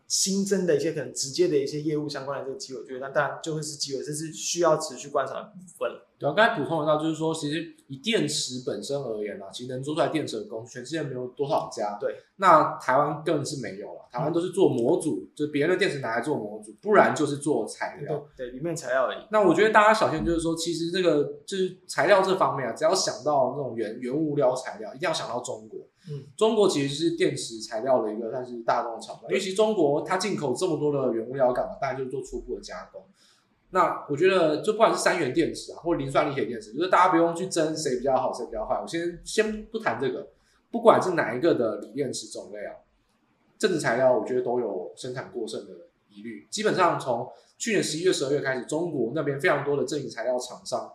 新增的一些可能直接的一些业务相关的这个机会，我觉得那当然就会是机会，这是需要持续观察的部分了。对啊，刚才补充一下，就是说，其实以电池本身而言啊，其实能做出来电池的公司，全世界没有多少家。对，那台湾更是没有了。台湾都是做模组，嗯、就是别人的电池拿来做模组，不然就是做材料。对，对里面材料而已。那我觉得大家小心，就是说，其实这个就是材料这方面啊，只要想到那种原原物料材料，一定要想到中国。嗯，中国其实是电池材料的一个算是大众厂商，尤其中国它进口这么多的原物料干嘛？当然就是做初步的加工。那我觉得，就不管是三元电池啊，或磷酸锂铁电池，就是大家不用去争谁比较好，谁比较坏。我先先不谈这个，不管是哪一个的锂电池种类啊，正极材料我觉得都有生产过剩的疑虑。基本上从去年十一月、十二月开始，中国那边非常多的正极材料厂商，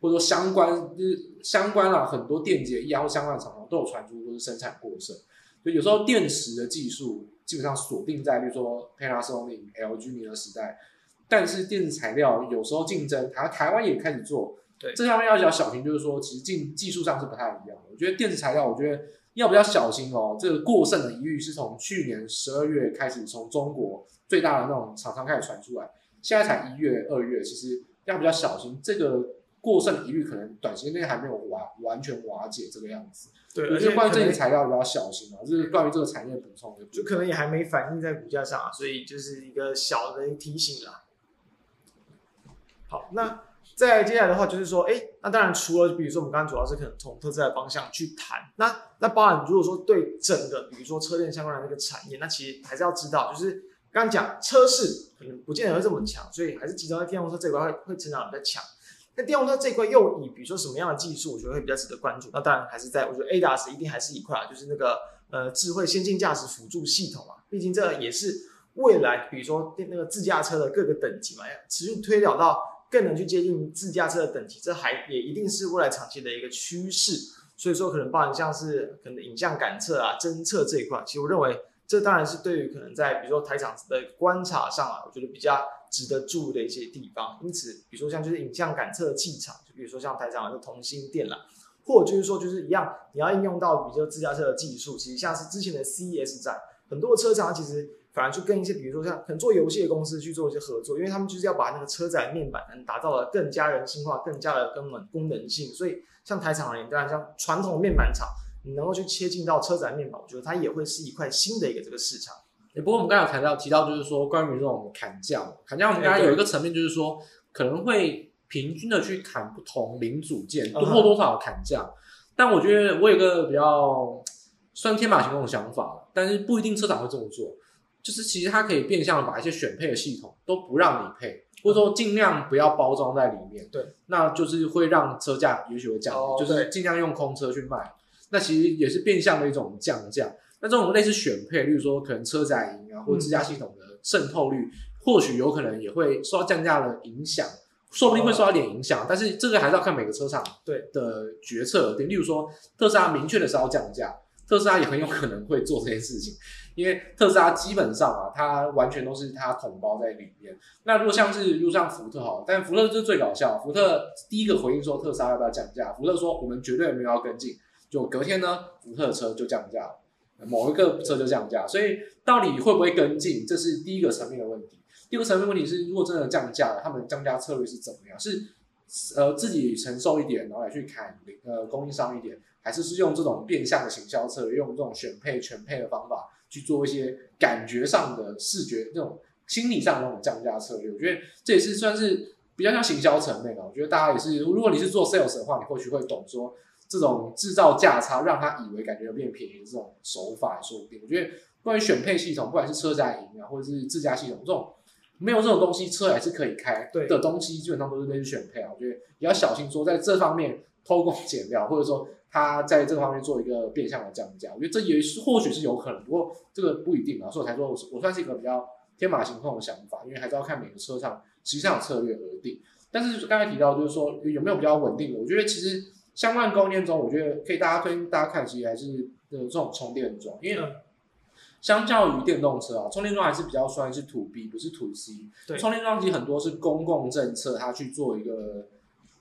或者说相关就是相关啊，很多电解液啊或相关的厂商都有传出都是生产过剩。所以有时候电池的技术基本上锁定在，比如说 Panasonic、LG、宁德时代。但是电子材料有时候竞争，台台湾也开始做，对，这方面要比较小心，就是说其实技技术上是不太一样的。我觉得电子材料，我觉得要比较小心哦。这个过剩的疑虑是从去年十二月开始，从中国最大的那种厂商开始传出来，现在才一月、二月，其实要比较小心。这个过剩的疑虑可能短时间内还没有完完全瓦解这个样子。对，而且关于这些材料比较小心啊，就是关于这个产业补充的，就可能也还没反映在股价上啊，所以就是一个小的提醒啦。好，那再接下来的话就是说，哎，那当然除了比如说我们刚刚主要是可能从特斯拉的方向去谈，那那包含如果说对整个比如说车电相关的那个产业，那其实还是要知道，就是刚刚讲车市可能不见得会这么强，所以还是集中在电动车这块会会成长的强。那电动车这块又以比如说什么样的技术，我觉得会比较值得关注。那当然还是在我觉得 ADAS 一定还是一块啊，就是那个呃智慧先进驾驶辅助系统嘛，毕竟这也是未来比如说那个自驾车的各个等级嘛，持续推导到。更能去接近自驾车的等级，这还也一定是未来长期的一个趋势。所以说，可能包含像是可能影像感测啊、侦测这一块，其实我认为这当然是对于可能在比如说台厂的观察上啊，我觉得比较值得注意的一些地方。因此，比如说像就是影像感测器厂，就比如说像台厂的同心电缆，或者就是说就是一样，你要应用到比如说自驾车的技术，其实像是之前的 CES 展，很多的车厂其实。反而去跟一些，比如说像可能做游戏的公司去做一些合作，因为他们就是要把那个车载面板能打造的更加人性化，更加的根本功能性。所以像台厂而言，当然像传统面板厂，你能够去切进到车载面板，我觉得它也会是一块新的一个这个市场。不过我们刚才有谈到提到，就是说关于这种砍价，砍价我们刚才有一个层面，就是说可能会平均的去砍不同零组件，多或多少砍价。但我觉得我有一个比较算天马行空的想法，但是不一定车厂会这么做。就是其实它可以变相的把一些选配的系统都不让你配，或者说尽量不要包装在里面。对，那就是会让车价也许会降低，哦、就是尽量用空车去卖。那其实也是变相的一种降价。那这种类似选配，例如说可能车载萤啊，或者自驾系统的渗透率，嗯、或许有可能也会受到降价的影响，说不定会受到点影响。哦、但是这个还是要看每个车厂对的决策。对，例如说特斯拉明确的是要降价，特斯拉也很有可能会做这件事情。[laughs] 因为特斯拉基本上啊，它完全都是它统包在里面。那如果像是，如像福特好，但福特是最搞笑。福特第一个回应说特斯拉要不要降价，福特说我们绝对没有要跟进。就隔天呢，福特车就降价，某一个车就降价。所以到底会不会跟进，这是第一个层面的问题。第二个层面问题是，如果真的降价了，他们降价策略是怎么样？是呃自己承受一点，然后来去砍呃供应商一点，还是是用这种变相的行销策略，用这种选配全配的方法？去做一些感觉上的视觉那种心理上的那种降价策略，我觉得这也是算是比较像行销层面的。我觉得大家也是，如果你是做 sales 的话，你或许会懂说这种制造价差，让他以为感觉要变便宜的这种手法也，说不定。我觉得关于选配系统，不管是车载萤啊，或者是自驾系统这种没有这种东西，车还是可以开的东西，基本上都是类似选配啊。我觉得也要小心说在这方面偷工减料，或者说。他在这个方面做一个变相的降价，我觉得这也是或许是有可能，不过这个不一定啊，所以我才说我我算是一个比较天马行空的想法，因为还是要看每个车厂实际上的策略而定。但是刚才提到就是说有没有比较稳定的，我觉得其实相关供应链中，我觉得可以大家推荐大家看，其实还是呃这种充电桩，因为呢，相较于电动车啊，充电桩还是比较算是 to B 不是 to C。对，充电桩其实很多是公共政策，它去做一个。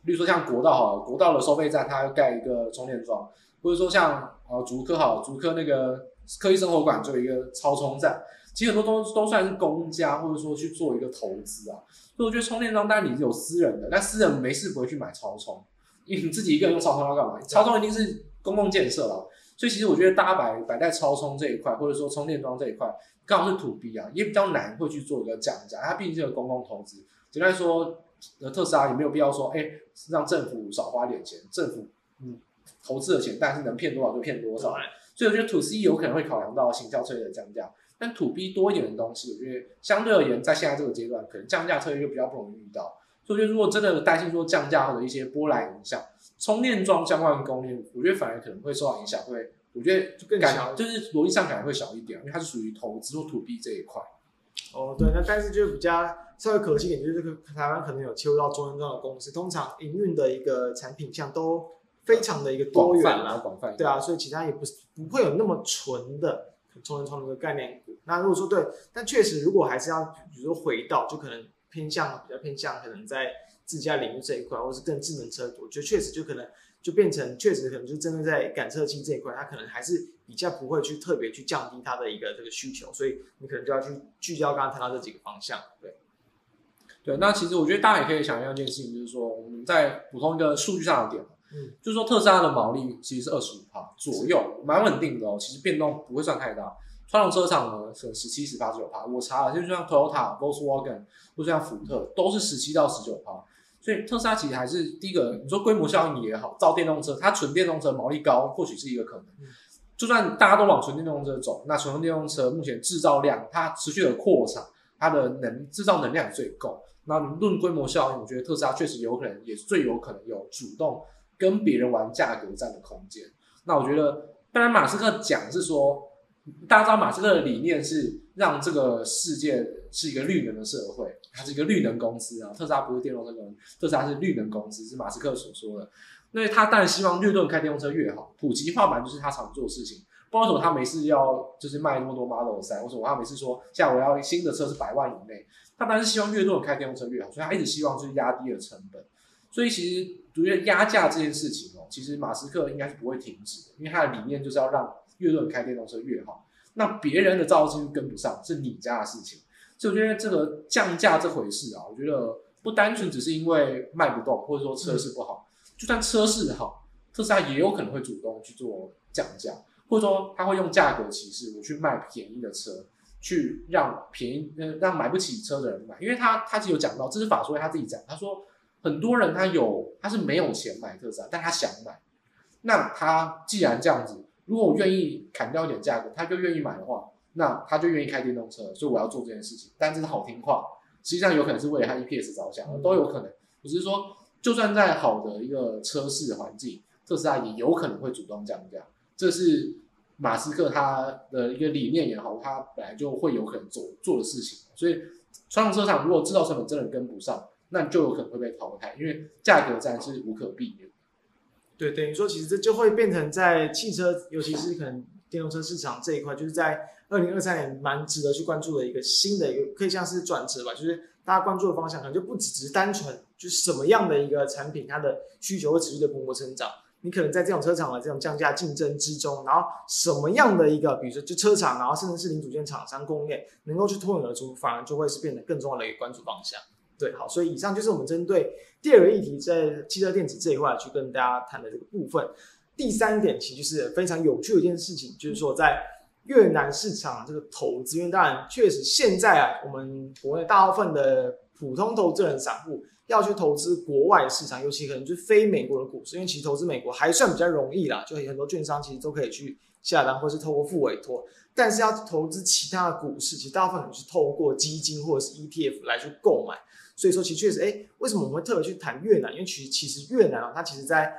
例如说像国道哈，国道的收费站，它要盖一个充电桩，或者说像呃竹科哈，竹科那个科技生活馆做一个超充站，其实很多都都算是公家或者说去做一个投资啊。所以我觉得充电桩，当然你是有私人的，但私人没事不会去买超充，因为你自己一个人用超充要干嘛？超充一定是公共建设了，所以其实我觉得大家摆摆在超充这一块，或者说充电桩这一块，刚好是土逼啊，也比较难会去做一个降价，它毕竟是个公共投资。简单说。那特斯拉也没有必要说，哎、欸，让政府少花点钱，政府嗯投资的钱，但是能骗多少就骗多少。所以我觉得 To C 有可能会考量到行销策略的降价，但 To B 多一点的东西，我觉得相对而言，在现在这个阶段，可能降价策略就比较不容易遇到。所以我觉得如果真的担心说降价或者一些波澜影响，充电桩相关的供应链，我觉得反而可能会受到影响，会我觉得就更小，就是逻辑上可能会小一点，因为它是属于投资或 To B 这一块。哦，对，那但是就比较稍微可惜一点，就是这个台湾可能有切入到充电桩的公司，通常营运的一个产品项都非常的一个多元啊，广泛，对啊，所以其他也不是不会有那么纯的充电桩的一个概念股。那如果说对，但确实如果还是要比如说回到，就可能偏向比较偏向可能在自驾领域这一块，或是更智能车，我觉得确实就可能。就变成确实可能就真的在感测器这一块，它可能还是比较不会去特别去降低它的一个这个需求，所以你可能就要去聚焦刚刚谈到这几个方向。对，对，那其实我觉得大家也可以想象一件事情，就是说我们在补充一个数据上的点，嗯，就是说特斯拉的毛利其实是二十五趴左右，蛮稳定的哦，其实变动不会算太大。传统车厂呢是十七、十八、十九趴，我查了，就像 Toyota、Volkswagen 或者像福特都是十七到十九趴。所以特斯拉其实还是第一个，你说规模效应也好，造电动车，它纯电动车毛利高，或许是一个可能。就算大家都往纯电动车走，那纯电动车目前制造量它持续的扩产，它的能制造能量最够。那论规模效应，我觉得特斯拉确实有可能，也最有可能有主动跟别人玩价格战的空间。那我觉得，当然马斯克讲是说。大家知道马斯克的理念是让这个世界是一个绿能的社会，它是一个绿能公司啊。特斯拉不是电动车公司，特斯拉是绿能公司，是马斯克所说的。那他当然希望越多人开电动车越好，普及化嘛，就是他常做的事情。不知道为什么他每次要就是卖那么多 Model 3，为什么他每次说现在我要新的车是百万以内？他当然是希望越多人开电动车越好，所以他一直希望就是压低了成本。所以其实我觉得压价这件事情哦，其实马斯克应该是不会停止的，因为他的理念就是要让。越多人开电动车越好，那别人的造车跟不上是你家的事情。所以我觉得这个降价这回事啊，我觉得不单纯只是因为卖不动，或者说车是不好，就算车市好，特斯拉也有可能会主动去做降价，或者说他会用价格歧视，我去卖便宜的车，去让便宜呃让买不起车的人买，因为他他其实有讲到，这是法说他自己讲，他说很多人他有他是没有钱买特斯拉，但他想买，那他既然这样子，如果我愿意砍掉一点价格，他就愿意买的话，那他就愿意开电动车，所以我要做这件事情，但这是好听话。实际上有可能是为了他 EPS 着想，都有可能。我只是说，就算在好的一个车市环境，特斯拉也有可能会主动降价。这是马斯克他的一个理念也好，他本来就会有可能做做的事情。所以，传统车厂如果制造成本真的跟不上，那就有可能会被淘汰，因为价格战是无可避免。对，等于说其实这就会变成在汽车，尤其是可能电动车市场这一块，就是在。二零二三年蛮值得去关注的一个新的一个可以像是转折吧，就是大家关注的方向可能就不只只是单纯就是什么样的一个产品，它的需求会持续的蓬勃成长。你可能在这种车厂的这种降价竞争之中，然后什么样的一个，比如说就车厂，然后甚至是零组件厂商供应链能够去脱颖而出，反而就会是变得更重要的一个关注方向。对，好，所以以上就是我们针对第二个议题，在汽车电子这一块去跟大家谈的这个部分。第三点其实就是非常有趣的一件事情，就是说在。越南市场这个投资，因为当然确实现在啊，我们国内大部分的普通投资人散户要去投资国外市场，尤其可能就是非美国的股市，因为其实投资美国还算比较容易啦，就很多券商其实都可以去下单，或是透过付委托。但是要投资其他的股市，其实大部分可能是透过基金或者是 ETF 来去购买。所以说，其实确实，哎，为什么我们会特别去谈越南？因为其实其实越南啊，它其实在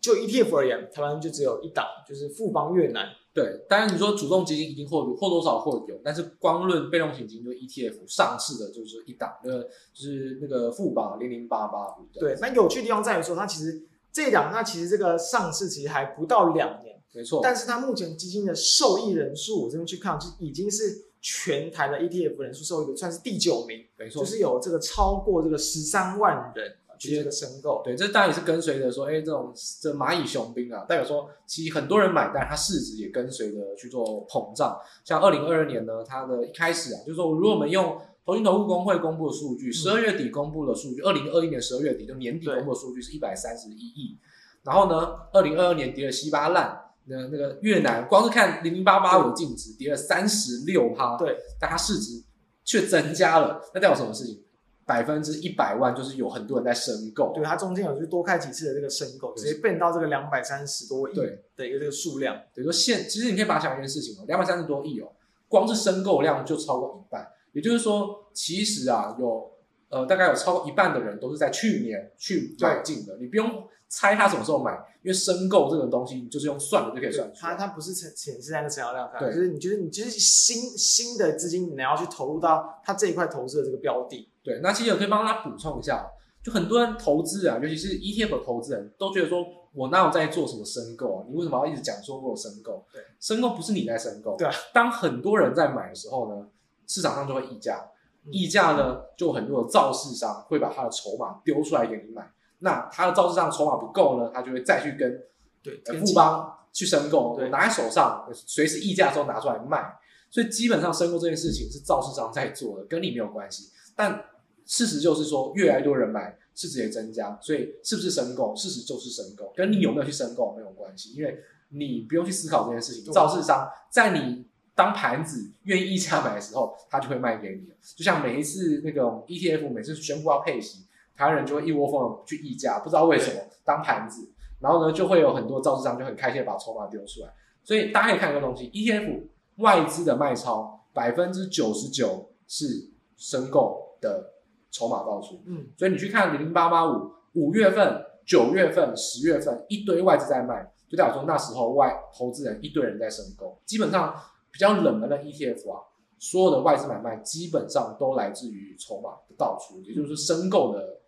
就 ETF 而言，台湾就只有一档，就是富邦越南。对，当然你说主动基金一定或或多少或有，但是光论被动型基金，就 ETF 上市的就是一档，那就是那个富宝零零八八五。对，那有趣的地方在于说，它其实这一档，它其实这个上市其实还不到两年，没错。但是它目前基金的受益人数，我这边去看，就已经是全台的 ETF 人数受益的算是第九名，没错，就是有这个超过这个十三万人。直接的申购，对，这当然也是跟随着说，哎，这种这蚂蚁雄兵啊，代表说，其实很多人买单，它市值也跟随着去做膨胀。像二零二二年呢，它的一开始啊，就是说，如果我们用投信投顾公会公布的数据，十二月底公布的数据，二零二一年十二月底就年底公布的数据是一百三十一亿。然后呢，二零二二年跌了稀巴烂，那那个越南光是看零零八八五净值跌了三十六趴，对，但它市值却增加了，那代表什么事情？百分之一百万就是有很多人在申购，对，它中间有去多开几次的这个申购，直接变到这个两百三十多亿的一个这个数量。比如说现其实你可以把它想一件事情哦，两百三十多亿哦，光是申购量就超过一半，也就是说，其实啊有呃大概有超过一半的人都是在去年去买进的，你不用猜他什么时候买，因为申购这种东西你就是用算的就可以算出来，它它不是显显示在那个成交量上，对，就是你觉得你就是新新的资金你要去投入到它这一块投资的这个标的。对，那其实我可以帮他补充一下，就很多人投资啊，尤其是 ETF 的投资人都觉得说，我哪有在做什么申购啊？你为什么要一直讲说我有申购？对，申购不是你在申购。对，啊当很多人在买的时候呢，市场上就会溢价，溢价呢，就很多的造市商会把他的筹码丢出来给你买。那他的造市商筹码不够呢，他就会再去跟对富邦去申购，对，拿在手上，随时溢价的时候拿出来卖。所以基本上申购这件事情是造市商在做的，跟你没有关系。但事实就是说，越来越多人买，市值也增加，所以是不是申购？事实就是申购，跟你有没有去申购没有关系，因为你不用去思考这件事情。造市商在你当盘子愿意溢价买的时候，他就会卖给你。就像每一次那个 ETF 每次宣布要配息，台湾人就会一窝蜂的去议价，不知道为什么当盘子，然后呢就会有很多造市商就很开心的把筹码丢出来。所以大家可以看一个东西，ETF 外资的卖超百分之九十九是申购的。筹码爆出，嗯，所以你去看零零八八五，五月份、九月份、十月份一堆外资在卖，就代表说那时候外投资人一堆人在申购。基本上比较冷门的 ETF 啊，所有的外资买卖基本上都来自于筹码的倒出，也就是申购的，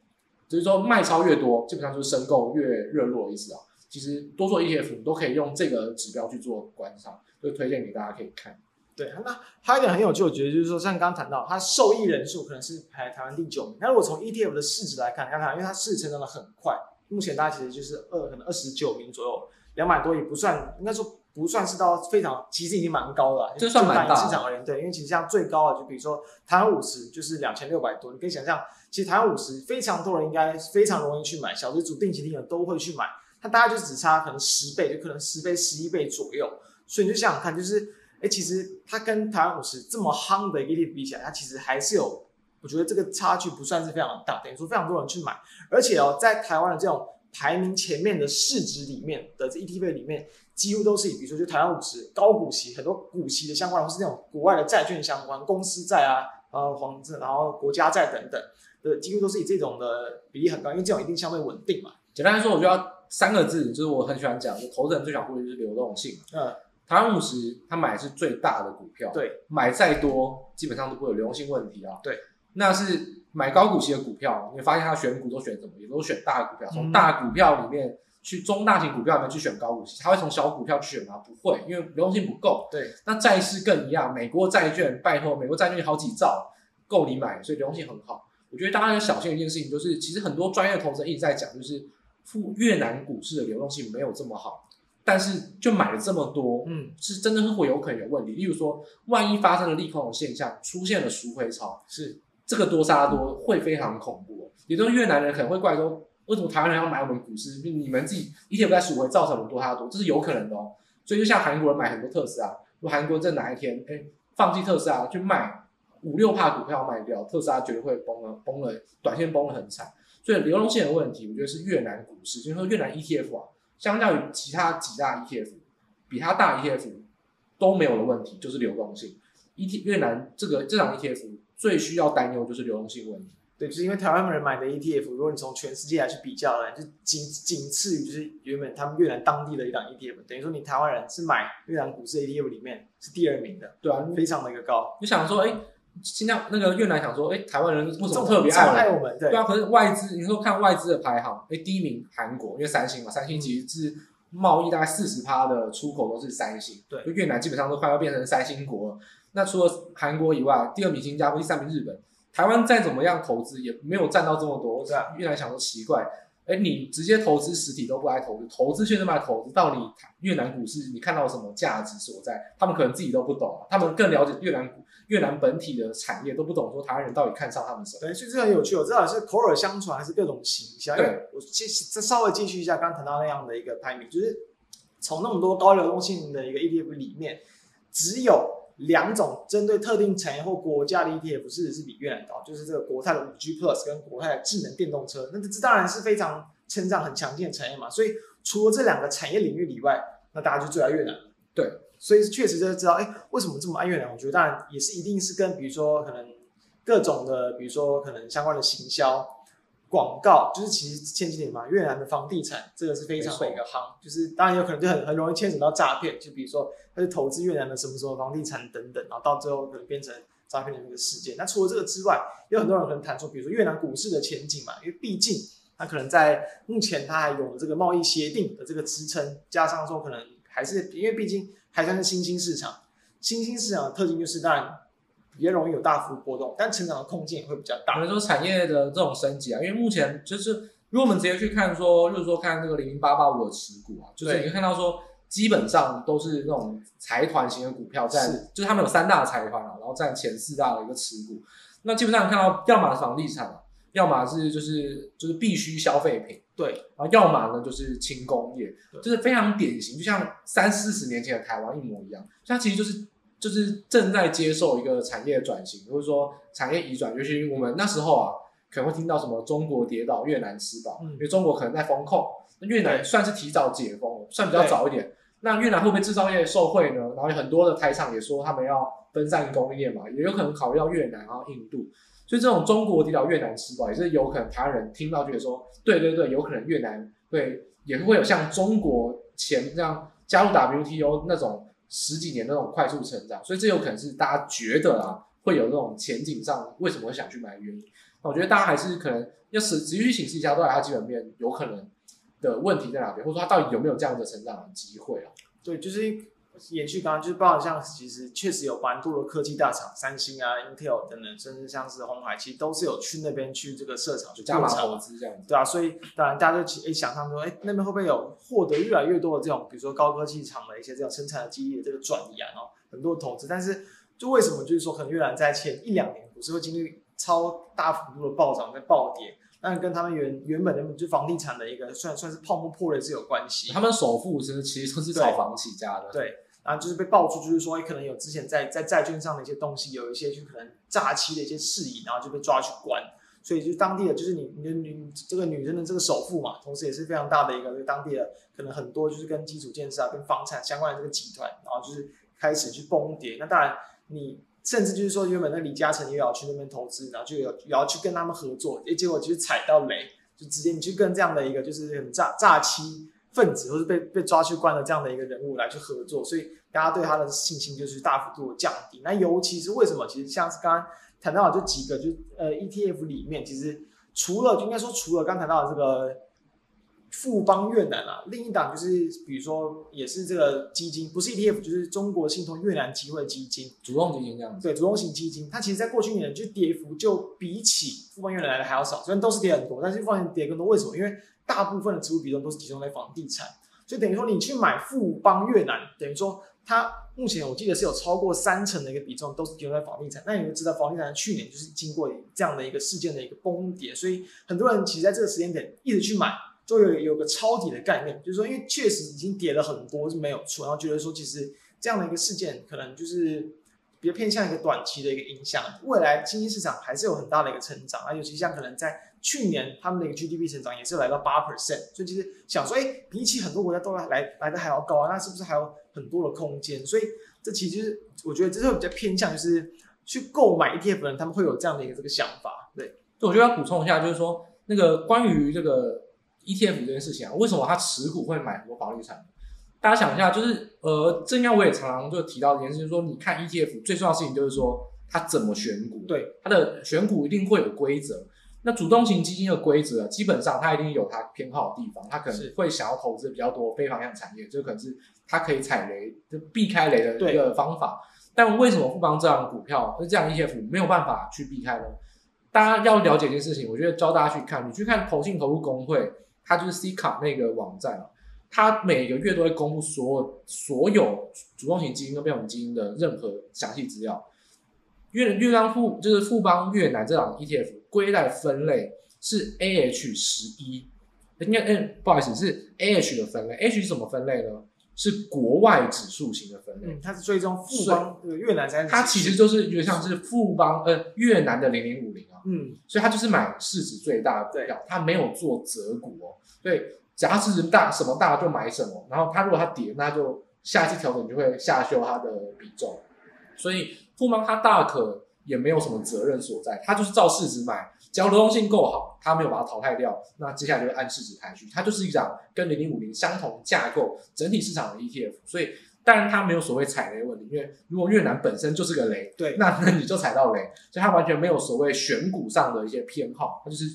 就是说卖超越多，基本上就是申购越热络的意思啊。其实多做 ETF 你都可以用这个指标去做观察，就推荐给大家可以看。对，那还有一点很有趣，我觉得就是说，像刚刚谈到，它受益人数可能是排台湾第九名。那如果从 ETF 的市值来看，看看，因为它市值成长的很快，目前大家其实就是二可能二十九名左右，两百多也不算，应该说不算是到非常，其实已经蛮高了，就算蛮大。市场而言，对，因为其实像最高的，就比如说台湾五十就是两千六百多，你可以想象，其实台湾五十非常多人应该非常容易去买，小资主定期定额都会去买。它大概就只差可能十倍，就可能十倍、十一倍左右。所以你就想想看，就是哎，其实它跟台湾五十这么夯的一个 ETF 比起来，它其实还是有，我觉得这个差距不算是非常大，等于说非常多人去买，而且哦，在台湾的这种排名前面的市值里面的这 ETF 里面，几乎都是以比如说就台湾五十高股息，很多股息的相关，或是那种国外的债券相关，公司债啊，呃，房子，然后国家债等等。对，几乎都是以这种的比例很高，因为这种一定相对稳定嘛。简单来说，我就要三个字，就是我很喜欢讲，就投资人最想顾虑就是流动性。嗯，台湾五十，他买的是最大的股票，对，买再多基本上都不会有流动性问题啊。对，那是买高股息的股票，你会发现他选股都选什么？也都选大股票，从大股票里面去中大型股票里面去选高股息，他会从小股票去选吗？不会，因为流动性不够。对，那债市更一样，美国债券，拜托，美国债券好几兆够你买，所以流动性很好。我觉得大家要小心一件事情，就是其实很多专业投资人一直在讲，就是越南股市的流动性没有这么好，但是就买了这么多，嗯，是真的是会有可能有问题。例如说，万一发生了利空的现象，出现了赎回潮，是这个多杀多会非常恐怖。也就是越南人可能会怪说，为什么台湾人要买我们股市？你们自己一天不在赎回，造成我们多杀多，这是有可能的哦。所以就像韩国人买很多特斯拉，如果韩国在哪一天哎放弃特斯拉去卖。五六帕股票卖掉，特斯拉绝对会崩了，崩了，短线崩了很惨。所以流动性的问题，我觉得是越南股市，就是说越南 ETF 啊，相较于其他几大 ETF，比它大 ETF 都没有的问题，就是流动性。ETF 越南这个这档 ETF 最需要担忧就是流动性问题。对，就是因为台湾人买的 ETF，如果你从全世界来去比较呢，就仅仅次于就是原本他们越南当地的一档 ETF，等于说你台湾人是买越南股市 ETF 里面是第二名的，对啊，非常的一个高。你想说，哎？现在那个越南想说，哎，台湾人为什么特别爱我们？对，啊，可是外资，你说看外资的排行，哎，第一名韩国，因为三星嘛，三星其实是贸易大概四十趴的出口都是三星，对，就越南基本上都快要变成三星国了。那除了韩国以外，第二名新加坡，第三名日本，台湾再怎么样投资也没有占到这么多。对啊，越南想说奇怪，哎，你直接投资实体都不爱投资，投资却那么爱投资，到底越南股市你看到什么价值所在？他们可能自己都不懂啊，他们更了解越南股。越南本体的产业都不懂，说台湾人到底看上他们什么？对，所以这很有趣。我知道是口耳相传，还是各种形象。对，我继续再稍微继续一下刚刚谈到那样的一个排名，就是从那么多高流动性的一个 ETF 里面，只有两种针对特定产业或国家的 ETF 市值是比越南高，就是这个国泰的五 G Plus 跟国泰的智能电动车。那这当然是非常成长很强劲的产业嘛。所以除了这两个产业领域以外，那大家就最爱越南。对。所以确实就知道，哎，为什么这么爱越南？我觉得当然也是一定是跟比如说可能各种的，比如说可能相关的行销广告，就是其实前几年嘛，越南的房地产这个是非常的一个夯，就是当然有可能就很很容易牵扯到诈骗，就比如说他是投资越南的什么什么房地产等等，然后到最后可能变成诈骗的那个事件。那除了这个之外，有很多人可能谈说，比如说越南股市的前景嘛，因为毕竟它可能在目前它还有这个贸易协定的这个支撑，加上说可能还是因为毕竟。还算是新兴市场，新兴市场的特性就是当然比较容易有大幅波动，但成长的空间也会比较大。比如说产业的这种升级啊，因为目前就是如果我们直接去看说，就是说看那个零零八八五的持股啊，就是你会看到说基本上都是那种财团型的股票占，就是他们有三大财团啊，然后占前四大的一个持股。那基本上看到要么是房地产啊，要么是就是就是必须消费品。对，然后要么呢就是轻工业，就是非常典型，就像三四十年前的台湾一模一样。它其实就是就是正在接受一个产业转型，或者说产业移转。尤其我们那时候啊，可能会听到什么中国跌倒，越南吃饱，嗯、因为中国可能在封控，那越南算是提早解封，算比较早一点。那越南会不会制造业受惠呢？然后有很多的台厂也说他们要分散工业嘛，也有可能考虑到越南然后印度。所以这种中国跌倒越南吃饱，也是有可能台湾人听到觉得说，对对对，有可能越南会也会有像中国前这样加入 WTO 那种十几年那种快速成长，所以这有可能是大家觉得啊会有那种前景上为什么会想去买的原因。那我觉得大家还是可能要实仔细去审视一下，到底它基本面有可能的问题在哪边，或者说它到底有没有这样的成长的机会啊？对，就是。延续刚刚就是包括像其实确实有蛮多的科技大厂，三星啊、Intel 等等，甚至像是鸿海，其实都是有去那边去这个设厂去加码投资这样子，对啊，所以当然大家就诶想象说，哎，那边会不会有获得越来越多的这种，比如说高科技厂的一些这种生产的基地的这个转移啊，哦，很多投资，但是就为什么就是说可能越南在前一两年股市会经历超大幅度的暴涨跟暴跌，但跟他们原原本的就房地产的一个算算是泡沫破裂是有关系。他们首富其实其实都是炒房起家的，对，然后就是被爆出就是说，可能有之前在在债券上的一些东西有一些就可能诈欺的一些事宜，然后就被抓去关。所以就当地的就是你你女这个女生的这个首富嘛，同时也是非常大的一个就当地的可能很多就是跟基础建设啊、跟房产相关的这个集团，然后就是开始去崩跌。那当然你甚至就是说原本那李嘉诚也要去那边投资，然后就有也要去跟他们合作，诶，结果就是踩到雷，就直接你去跟这样的一个就是很诈诈欺分子或是被被抓去关的这样的一个人物来去合作，所以大家对他的信心就是大幅度的降低。那尤其是为什么？其实像是刚刚。谈到的这几个，就呃 ETF 里面，其实除了就应该说除了刚谈到的这个富邦越南啊，另一档就是比如说也是这个基金，不是 ETF，就是中国信托越南机会基金，主动基金这样子。对，主动型基金，它其实在过去一年就跌幅就比起富邦越南来的还要少，虽然都是跌很多，但是富邦越南跌更多。为什么？因为大部分的持股比重都是集中在房地产，所以等于说你去买富邦越南，等于说它。目前我记得是有超过三成的一个比重都是集中在房地产，那你们知道房地产去年就是经过这样的一个事件的一个崩跌，所以很多人其实在这个时间点一直去买，都有有个抄底的概念，就是说因为确实已经跌了很多是没有错，然后觉得说其实这样的一个事件可能就是比较偏向一个短期的一个影响，未来新兴市场还是有很大的一个成长，啊，尤其像可能在去年他们的一个 GDP 成长也是来到八 percent，所以其实想说，哎，比起很多国家都来来来的还要高啊，那是不是还有很多的空间？所以。这其实我觉得这是比较偏向，就是去购买 ETF 的人，他们会有这样的一个这个想法。对，我觉得要补充一下，就是说那个关于这个 ETF 这件事情啊，为什么他持股会买很多房地产？大家想一下，就是呃，这应该我也常常就提到一件事，就是说你看 ETF 最重要的事情就是说它怎么选股，对，它的选股一定会有规则。那主动型基金的规则，基本上它一定有它偏好的地方，它可能会想要投资比较多非方向产业，就可能是它可以踩雷就避开雷的一个方法。但为什么富邦这样的股票，这样 ETF 没有办法去避开呢？大家要了解一件事情，我觉得教大家去看，你去看投信投入公会，它就是 C 卡那个网站啊，它每个月都会公布所有所有主动型基金跟被动型基金的任何详细资料。越越南富就是富邦越南这档 ETF 归类分类是 AH 十一，应该嗯不好意思是 AH 的分类，AH 是什么分类呢？是国外指数型的分类，嗯，它是追踪富邦越南在，它其实就是有点像是富邦呃越南的零零五零啊，嗯，所以它就是买市值最大的股票，它没有做择股哦，所以，只要市值大什么大就买什么，然后它如果它跌，那就下一次调整就会下修它的比重，所以。富邦它大可也没有什么责任所在，它就是照市值买，只要流动性够好，它没有把它淘汰掉，那接下来就会按市值排序，它就是一张跟零零五零相同架构整体市场的 ETF，所以当然它没有所谓踩雷问题，因为如果越南本身就是个雷，对，那那你就踩到雷，所以它完全没有所谓选股上的一些偏好，它就是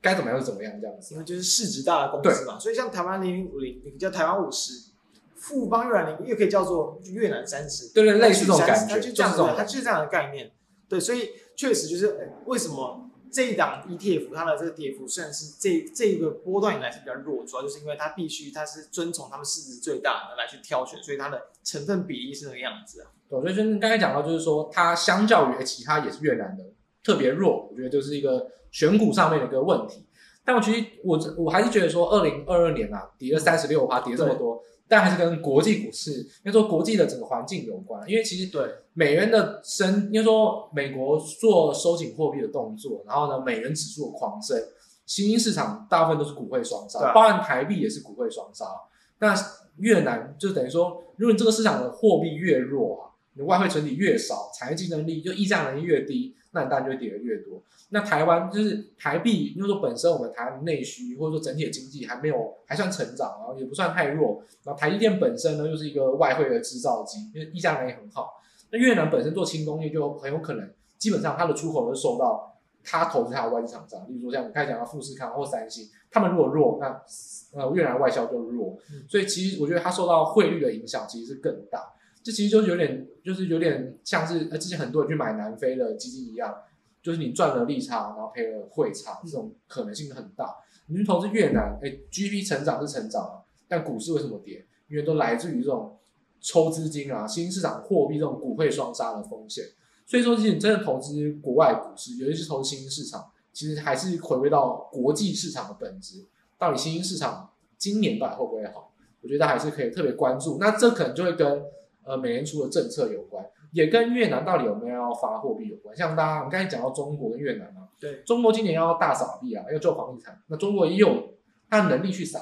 该怎么样就怎么样这样子，因为就是市值大的公司嘛，所以像台湾零零五零，你叫台湾五十。富邦越南，又可以叫做越南三十，对对，类似这种感觉，它就这样子，它就是这样的概念。对，所以确实就是为什么这一档 ETF 它的这个跌幅虽然是这这个波段以来是比较弱，主要就是因为它必须它是遵从他们市值最大的来去挑选，所以它的成分比例是那个样子啊。对，所以就刚才讲到，就是说它相较于其他也是越南的特别弱，我觉得就是一个选股上面的一个问题。但我其实我我还是觉得说，二零二二年啊，跌了三十六趴，跌这么多。但还是跟国际股市，应该说国际的整个环境有关。因为其实对美元的升，应该说美国做收紧货币的动作，然后呢，美元指数的狂升，新兴市场大部分都是股汇双杀，包含台币也是股汇双杀。那越南就等于说，如果你这个市场的货币越弱啊，你外汇存底越少，产业竞争力就溢价能力越低，那你当然就会跌得越多。那台湾就是台币，因为说本身我们台湾的内需或者说整体的经济还没有还算成长，然后也不算太弱。然后台积电本身呢又是一个外汇的制造机，因为议价能力很好。那越南本身做轻工业就很有可能，基本上它的出口会受到它投资它的外资厂商，例如说像我刚才讲到富士康或三星，他们如果弱，那呃越南外销就弱。所以其实我觉得它受到汇率的影响其实是更大。这其实就是有点就是有点像是呃之前很多人去买南非的基金一样。就是你赚了利差，然后赔了汇差，这种可能性很大。你去投资越南，哎，GDP 成长是成长了，但股市为什么跌？因为都来自于这种抽资金啊、新兴市场货币这种股汇双杀的风险。所以说，其实你真的投资国外股市，尤其是投新兴市场，其实还是回归到国际市场的本质，到底新兴市场今年到底会不会好？我觉得还是可以特别关注。那这可能就会跟呃美联储的政策有关，也跟越南到底有没有要发货币有关。像大家我们刚才讲到中国跟越南嘛，对，中国今年要大撒币啊，要救房地产，那中国也有它的能力去撒。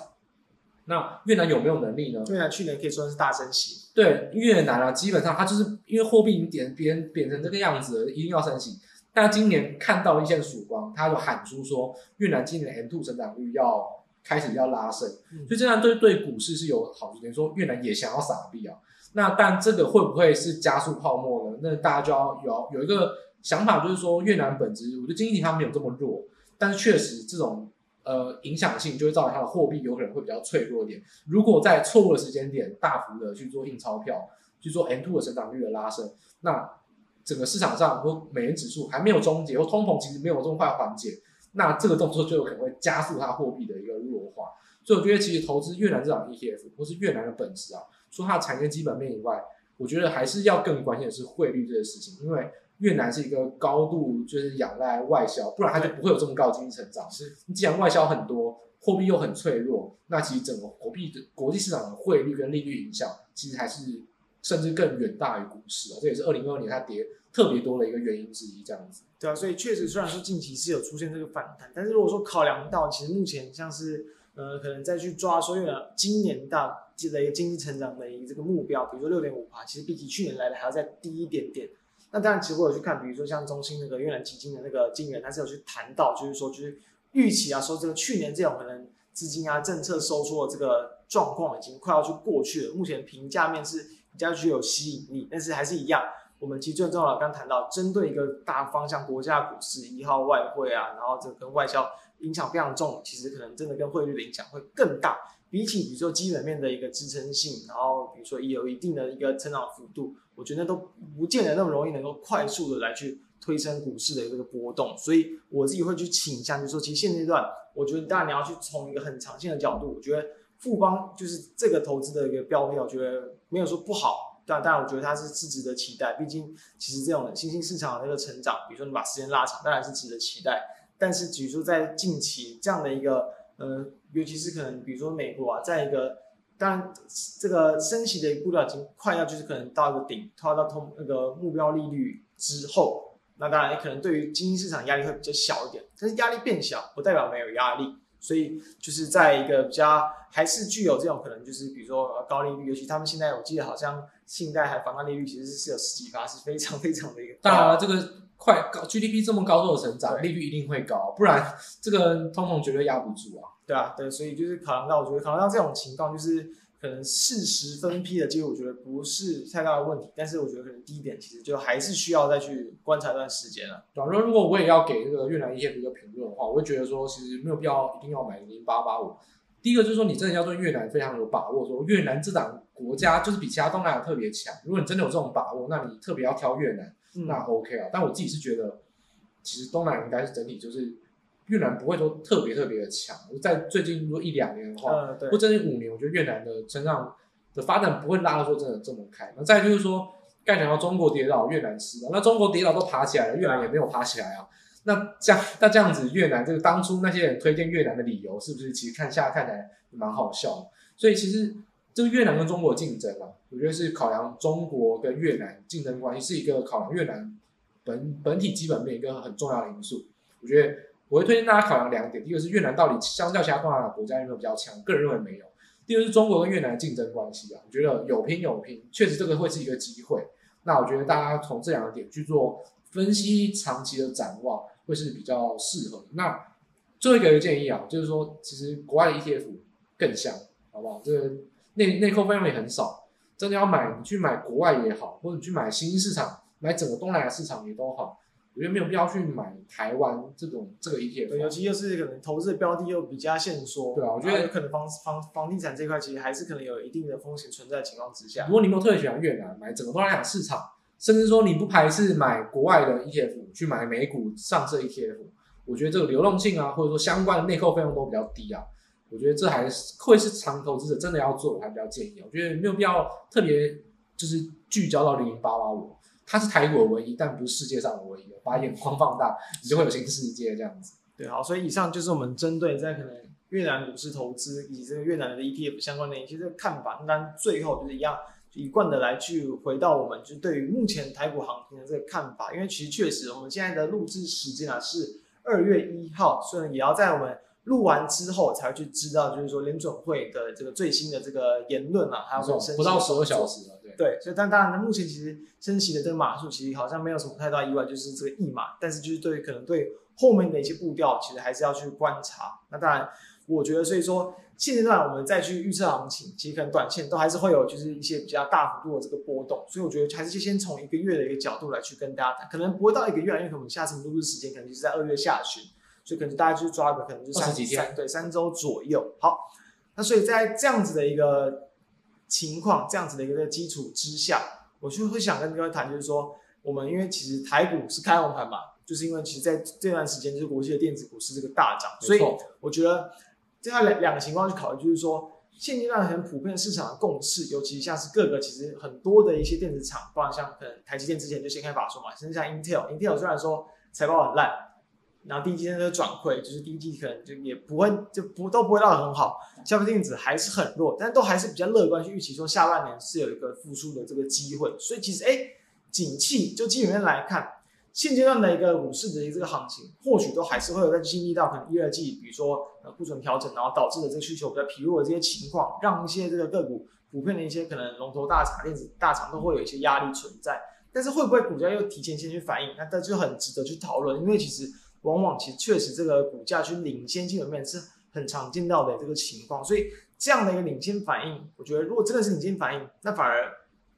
那越南有没有能力呢？越南去年可以说是大升息。对，越南啊，基本上它就是因为货币已经贬贬贬成这个样子了，一定要升息。但今年看到一线曙光，他就喊出说，越南今年的 M2 成长率要开始要拉升，嗯、所以这样对对股市是有好处。等于说越南也想要撒币啊。那但这个会不会是加速泡沫呢？那大家就要有有一个想法，就是说越南本质，我觉得经济体它没有这么弱，但是确实这种。呃，影响性就会造成它的货币有可能会比较脆弱一点。如果在错误的时间点大幅的去做印钞票，去做 M2 的成长率的拉升，那整个市场上或美元指数还没有终结，或通膨其实没有这么快缓解，那这个动作就有可能会加速它货币的一个弱化。所以我觉得，其实投资越南这档 ETF 或是越南的本质啊，除它的产业基本面以外，我觉得还是要更关心的是汇率这个事情，因为。越南是一个高度就是仰赖外销，不然它就不会有这么高的经济成长。是你既然外销很多，货币又很脆弱，那其实整个国币的国际市场的汇率跟利率影响，其实还是甚至更远大于股市啊。这也是二零二二年它跌特别多的一个原因之一。这样子，对啊，所以确实虽然说近期是有出现这个反弹，但是如果说考量到其实目前像是呃可能再去抓说越南今年大的一个经济成长的一个这个目标，比如说六点五趴，其实比起去年来的还要再低一点点。那当然，其实我有去看，比如说像中信那个越南基金的那个经理人，他是有去谈到，就是说，就是预期啊，说这个去年这种可能资金啊、政策收缩的这个状况已经快要去过去了。目前评价面是比较具有吸引力，但是还是一样，我们其实最重要的刚谈到，针对一个大方向，国家股市一号外汇啊，然后这跟外销影响非常重，其实可能真的跟汇率的影响会更大。比起比如说基本面的一个支撑性，然后比如说也有一定的一个成长幅度，我觉得都不见得那么容易能够快速的来去推升股市的一个波动，所以我自己会去倾向，就是说其实现阶段，我觉得当然你要去从一个很长线的角度，我觉得富邦就是这个投资的一个标的，我觉得没有说不好，但当然我觉得它是是值得期待，毕竟其实这种新兴市场的那个成长，比如说你把时间拉长，当然是值得期待，但是比如说在近期这样的一个。呃，尤其是可能，比如说美国啊，在一个当然这个升息的一步调已经快要就是可能到一个顶，快到通那个目标利率之后，那当然也可能对于经济市场压力会比较小一点，但是压力变小不代表没有压力，所以就是在一个比较还是具有这种可能，就是比如说高利率，尤其他们现在我记得好像信贷还房贷利率其实是有十几趴，是非常非常的一个当然这个。快高 GDP 这么高度的成长，利率一定会高，不然这个通膨绝对压不住啊。对啊，对，所以就是考量到，我觉得考量到这种情况，就是可能适时分批的机会，我觉得不是太大的问题。但是我觉得可能第一点，其实就还是需要再去观察一段时间了。对啊，如果我也要给这个越南 ETF 一个评论的话，我会觉得说，其实没有必要一定要买零八八五。第一个就是说，你真的要对越南非常有把握，说越南这档国家就是比其他东南亚特别强。如果你真的有这种把握，那你特别要挑越南。那 OK 啊，但我自己是觉得，其实东南亚应该是整体就是越南不会说特别特别的强。在最近如果一两年的话，或者是五年，我觉得越南的成长的发展不会拉的说真的这么开。那再就是说，刚才讲到中国跌倒，越南吃了，那中国跌倒都爬起来了，越南也没有爬起来啊。那这样，那这样子，越南这个当初那些人推荐越南的理由，是不是其实看下来看起来蛮好笑的？所以其实。这个越南跟中国竞争啊，我觉得是考量中国跟越南竞争关系，是一个考量越南本本体基本面一个很重要的因素。我觉得我会推荐大家考量两点：第一个是越南到底相较其他东南亚国家有没有比较强？个人认为没有。第二是中国跟越南的竞争关系啊，我觉得有拼有拼，确实这个会是一个机会。那我觉得大家从这两个点去做分析，长期的展望会是比较适合。那最后一个建议啊，就是说其实国外的 ETF 更香，好不好？这个。内内扣费用也很少，真的要买，你去买国外也好，或者你去买新兴市场，买整个东南亚市场也都好，我觉得没有必要去买台湾这种这个 ETF。尤其又是可能投资的标的又比较限缩，对啊，我觉得有可能房房房地产这块其实还是可能有一定的风险存在的情况之下。如果你没有特别喜欢越南，买整个东南亚市场，甚至说你不排斥买国外的 ETF，去买美股上市 ETF，我觉得这个流动性啊，或者说相关的内扣费用都比较低啊。我觉得这还是会是长投资者真的要做，我还比较建议。我觉得没有必要特别就是聚焦到零零八八五，它是台股的唯一，但不是世界上的唯一。把眼光放大，你就会有新世界这样子。对，好，所以以上就是我们针对在可能越南股市投资以及这个越南的 ETF 相关的一些这个看法。那最后就是一样一贯的来去回到我们就对于目前台股行情的这个看法，因为其实确实我们现在的录制时间啊是二月一号，所以也要在我们。录完之后才会去知道，就是说联准会的这个最新的这个言论啊，还有升息不到十二小时了，对对，所以但当然，目前其实升息的这个码数其实好像没有什么太大意外，就是这个一码，但是就是对可能对后面的一些步调，其实还是要去观察。那当然，我觉得所以说现阶段我们再去预测行情，其实可能短线都还是会有就是一些比较大幅度的这个波动，所以我觉得还是先从一个月的一个角度来去跟大家谈，可能不会到一个月，因为可能我们下次录制时间可能就是在二月下旬。所以可能大家就抓个可能就三几天对三周左右。好，那所以在这样子的一个情况，这样子的一个基础之下，我就会想跟各位谈，就是说我们因为其实台股是开红盘嘛，就是因为其实在这段时间就是国际的电子股市这个大涨，所以我觉得这样两两个情况去考虑，就是说现阶段很普遍市场的共识，尤其像是各个其实很多的一些电子厂，包括像可能台积电之前就先开法说嘛，甚至像 Intel，Intel 虽然说财报很烂。然后第一季的转亏，就是第一季可能就也不会就不都不会闹得很好，消费电子还是很弱，但都还是比较乐观去预期说下半年是有一个复苏的这个机会。所以其实哎，景气就基本面来看，现阶段的一个股市的一个这个行情，或许都还是会有在经历到可能一二季，比如说呃库存调整，然后导致的这个需求比较疲弱的这些情况，让一些这个个股普遍的一些可能龙头大厂、电子大厂都会有一些压力存在。但是会不会股价又提前先去反应？那这就很值得去讨论，因为其实。往往其实确实这个股价去领先基本面是很常见到的这个情况，所以这样的一个领先反应，我觉得如果真的是领先反应，那反而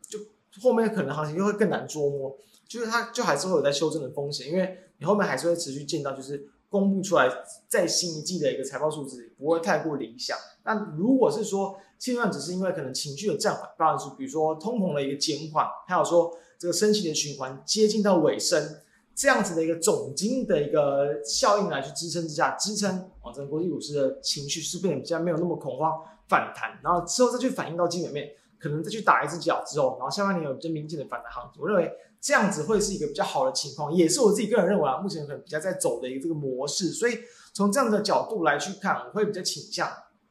就后面可能行情就会更难捉摸，就是它就还是会有在修正的风险，因为你后面还是会持续见到就是公布出来再新一季的一个财报数字不会太过理想。那如果是说现在只是因为可能情绪的暂缓，当然是比如说通膨的一个减缓，还有说这个升息的循环接近到尾声。这样子的一个总经的一个效应来去支撑之下，支撑啊，整个国际股市的情绪是变得比较没有那么恐慌反弹，然后之后再去反映到基本面，可能再去打一只脚之后，然后下半年有比较明显的反弹行情。我认为这样子会是一个比较好的情况，也是我自己个人认为啊，目前可能比较在走的一个这个模式。所以从这样的角度来去看，我会比较倾向，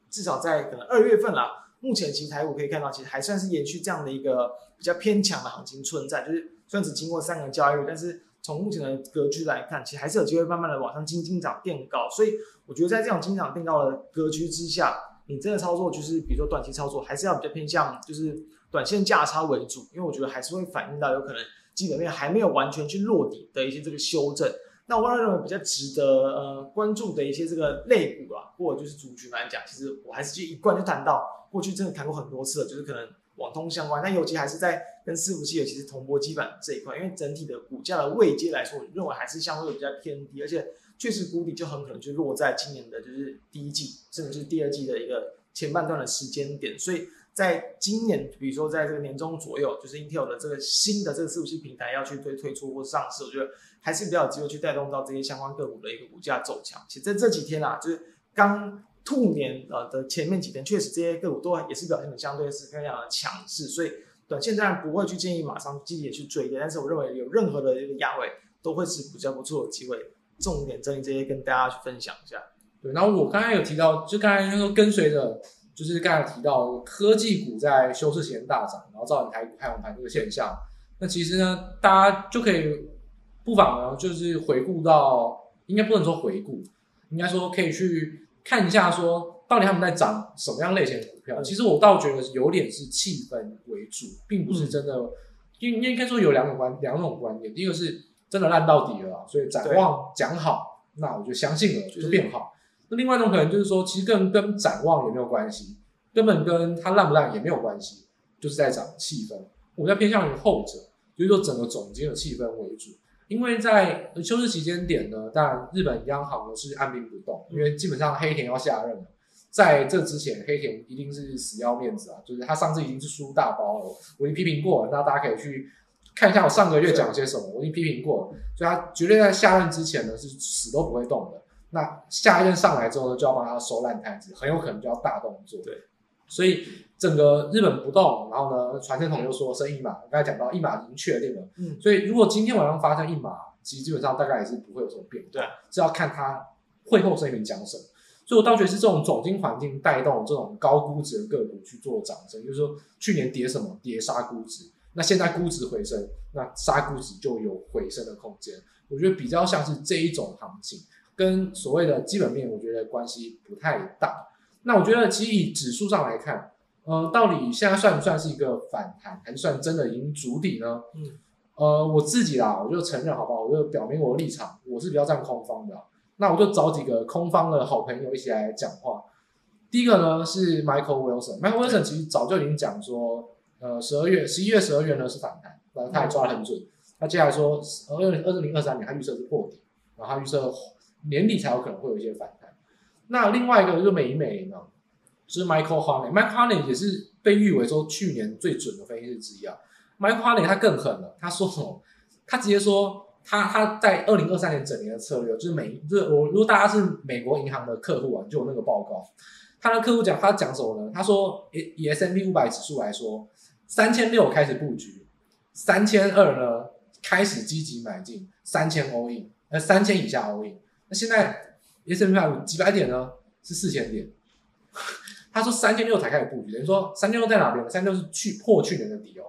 至少在可能二月份啦，目前其实台股可以看到，其实还算是延续这样的一个比较偏强的行情存在，就是虽然只经过三个交易日，但是。从目前的格局来看，其实还是有机会慢慢的往上精精涨垫高，所以我觉得在这种精涨垫高的格局之下，你真的操作就是比如说短期操作，还是要比较偏向就是短线价差为主，因为我觉得还是会反映到有可能基本面还没有完全去落底的一些这个修正。那我认为比较值得呃关注的一些这个类股啊，或者就是族群来讲，其实我还是就一贯就谈到过去真的谈过很多次了，就是可能。网通相关，但尤其还是在跟伺服器尤其是铜箔基板这一块，因为整体的股价的位阶来说，我认为还是相对比较偏低，而且确实谷底就很可能就落在今年的就是第一季，甚至是第二季的一个前半段的时间点。所以在今年，比如说在这个年中左右，就是 Intel 的这个新的这个伺服器平台要去推推出或上市，我觉得还是比较有机会去带动到这些相关个股的一个股价走强。其实在这几天啊，就是刚。兔年呃的前面几天，确实这些个股都也是表现的相对是非常的强势，所以短线当然不会去建议马上积极去追的，但是我认为有任何的一个压位都会是比较不错的机会，重点整理这些跟大家去分享一下。对，然后我刚才有提到，就刚才那个跟随着，就是刚才提到科技股在休市前大涨，然后造成台股开红盘这个现象，那其实呢，大家就可以不妨呢，就是回顾到，应该不能说回顾，应该说可以去。看一下，说到底他们在涨什么样类型的股票？其实我倒觉得有点是气氛为主，并不是真的。因、嗯、应该说有两种观两种观点，第一个是真的烂到底了，所以展望讲好，那我就相信了，就变好。那另外一种可能就是说，其实跟跟展望也没有关系，根本跟它烂不烂也没有关系，就是在涨气氛。我比较偏向于后者，就是说整个总经的气氛为主。因为在休市期间点呢，当然日本央行呢是按兵不动，因为基本上黑田要下任了，在这之前黑田一定是死要面子啊，就是他上次已经是输大包了，我已经批评过了，那大家可以去看一下我上个月讲些什么，我已经批评过了，所以他绝对在下任之前呢是死都不会动的，那下一任上来之后呢就要帮他收烂摊子，很有可能就要大动作，对，所以。整个日本不动，然后呢，传声筒又说升一码，我刚才讲到一码已经确定了，嗯，所以如果今天晚上发生一码，其实基本上大概也是不会有什么变，对，是要看它会后声明讲什么。所以我倒觉得是这种总经环境带动这种高估值的个股去做涨升，就是说去年跌什么跌杀估值，那现在估值回升，那杀估值就有回升的空间。我觉得比较像是这一种行情，跟所谓的基本面，我觉得关系不太大。那我觉得其实以指数上来看，呃，到底现在算不算是一个反弹，还是算真的已经筑底呢？嗯，呃，我自己啦，我就承认好不好？我就表明我的立场，我是比较站空方的。那我就找几个空方的好朋友一起来讲话。第一个呢是 Michael Wilson，Michael Wilson 其实早就已经讲说，呃，十二月、十一月、十二月呢是反弹，然后他也抓得很准。那接下来说，二零二零二三年他预测是破底，然后他预测年底才有可能会有一些反弹。那另外一个就是美美呢，就是 Michael Harney，Michael Harney 也是被誉为说去年最准的分析师之一啊。Michael Harney 他更狠了，他说什么？他直接说他他在二零二三年整年的策略就是美，就是我如果大家是美国银行的客户啊，就有那个报告，他的客户讲他讲什么呢？他说以以 S&P 五百指数来说，三千六开始布局，三千二呢？开始积极买进三千 all in，呃三千以下 all in。那现在 S&P 500几百点呢？是四千点。他说三千六才开始布局，等于说三千六在哪边呢？三千六是去破去年的底哦，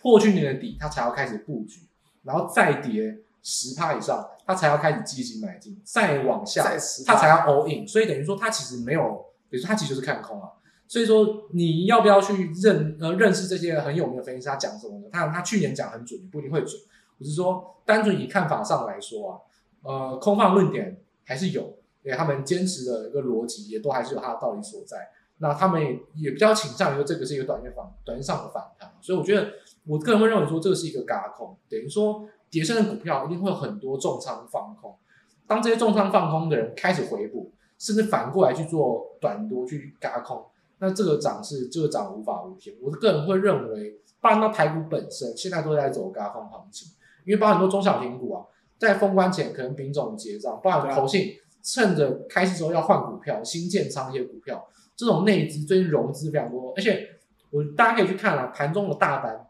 破去年的底，他才要开始布局，然后再跌十趴以上，他才要开始积极买进，再往下他才要 all in。所以等于说他其实没有，比如说他其实就是看空啊。所以说你要不要去认呃认识这些很有名的分析师？他讲什么呢？他他去年讲很准，不一定会准。我是说，单纯以看法上来说啊，呃，空放论点还是有，因为他们坚持的一个逻辑也都还是有它的道理所在。那他们也也比较倾向于说，这个是一个短线反短线上的反弹。所以我觉得，我个人会认为说，这个是一个轧空，等于说，跌升的股票一定会有很多重仓放空。当这些重仓放空的人开始回补，甚至反过来去做短多去轧空，那这个涨是这个涨无法无天。我个人会认为，包含到台股本身，现在都在走轧空行情。因为包括很多中小型股啊，在封关前可能品种结账，包含投信趁着开市之后要换股票、新建仓一些股票，这种内资最近融资非常多，而且我大家可以去看啊，盘中的大单，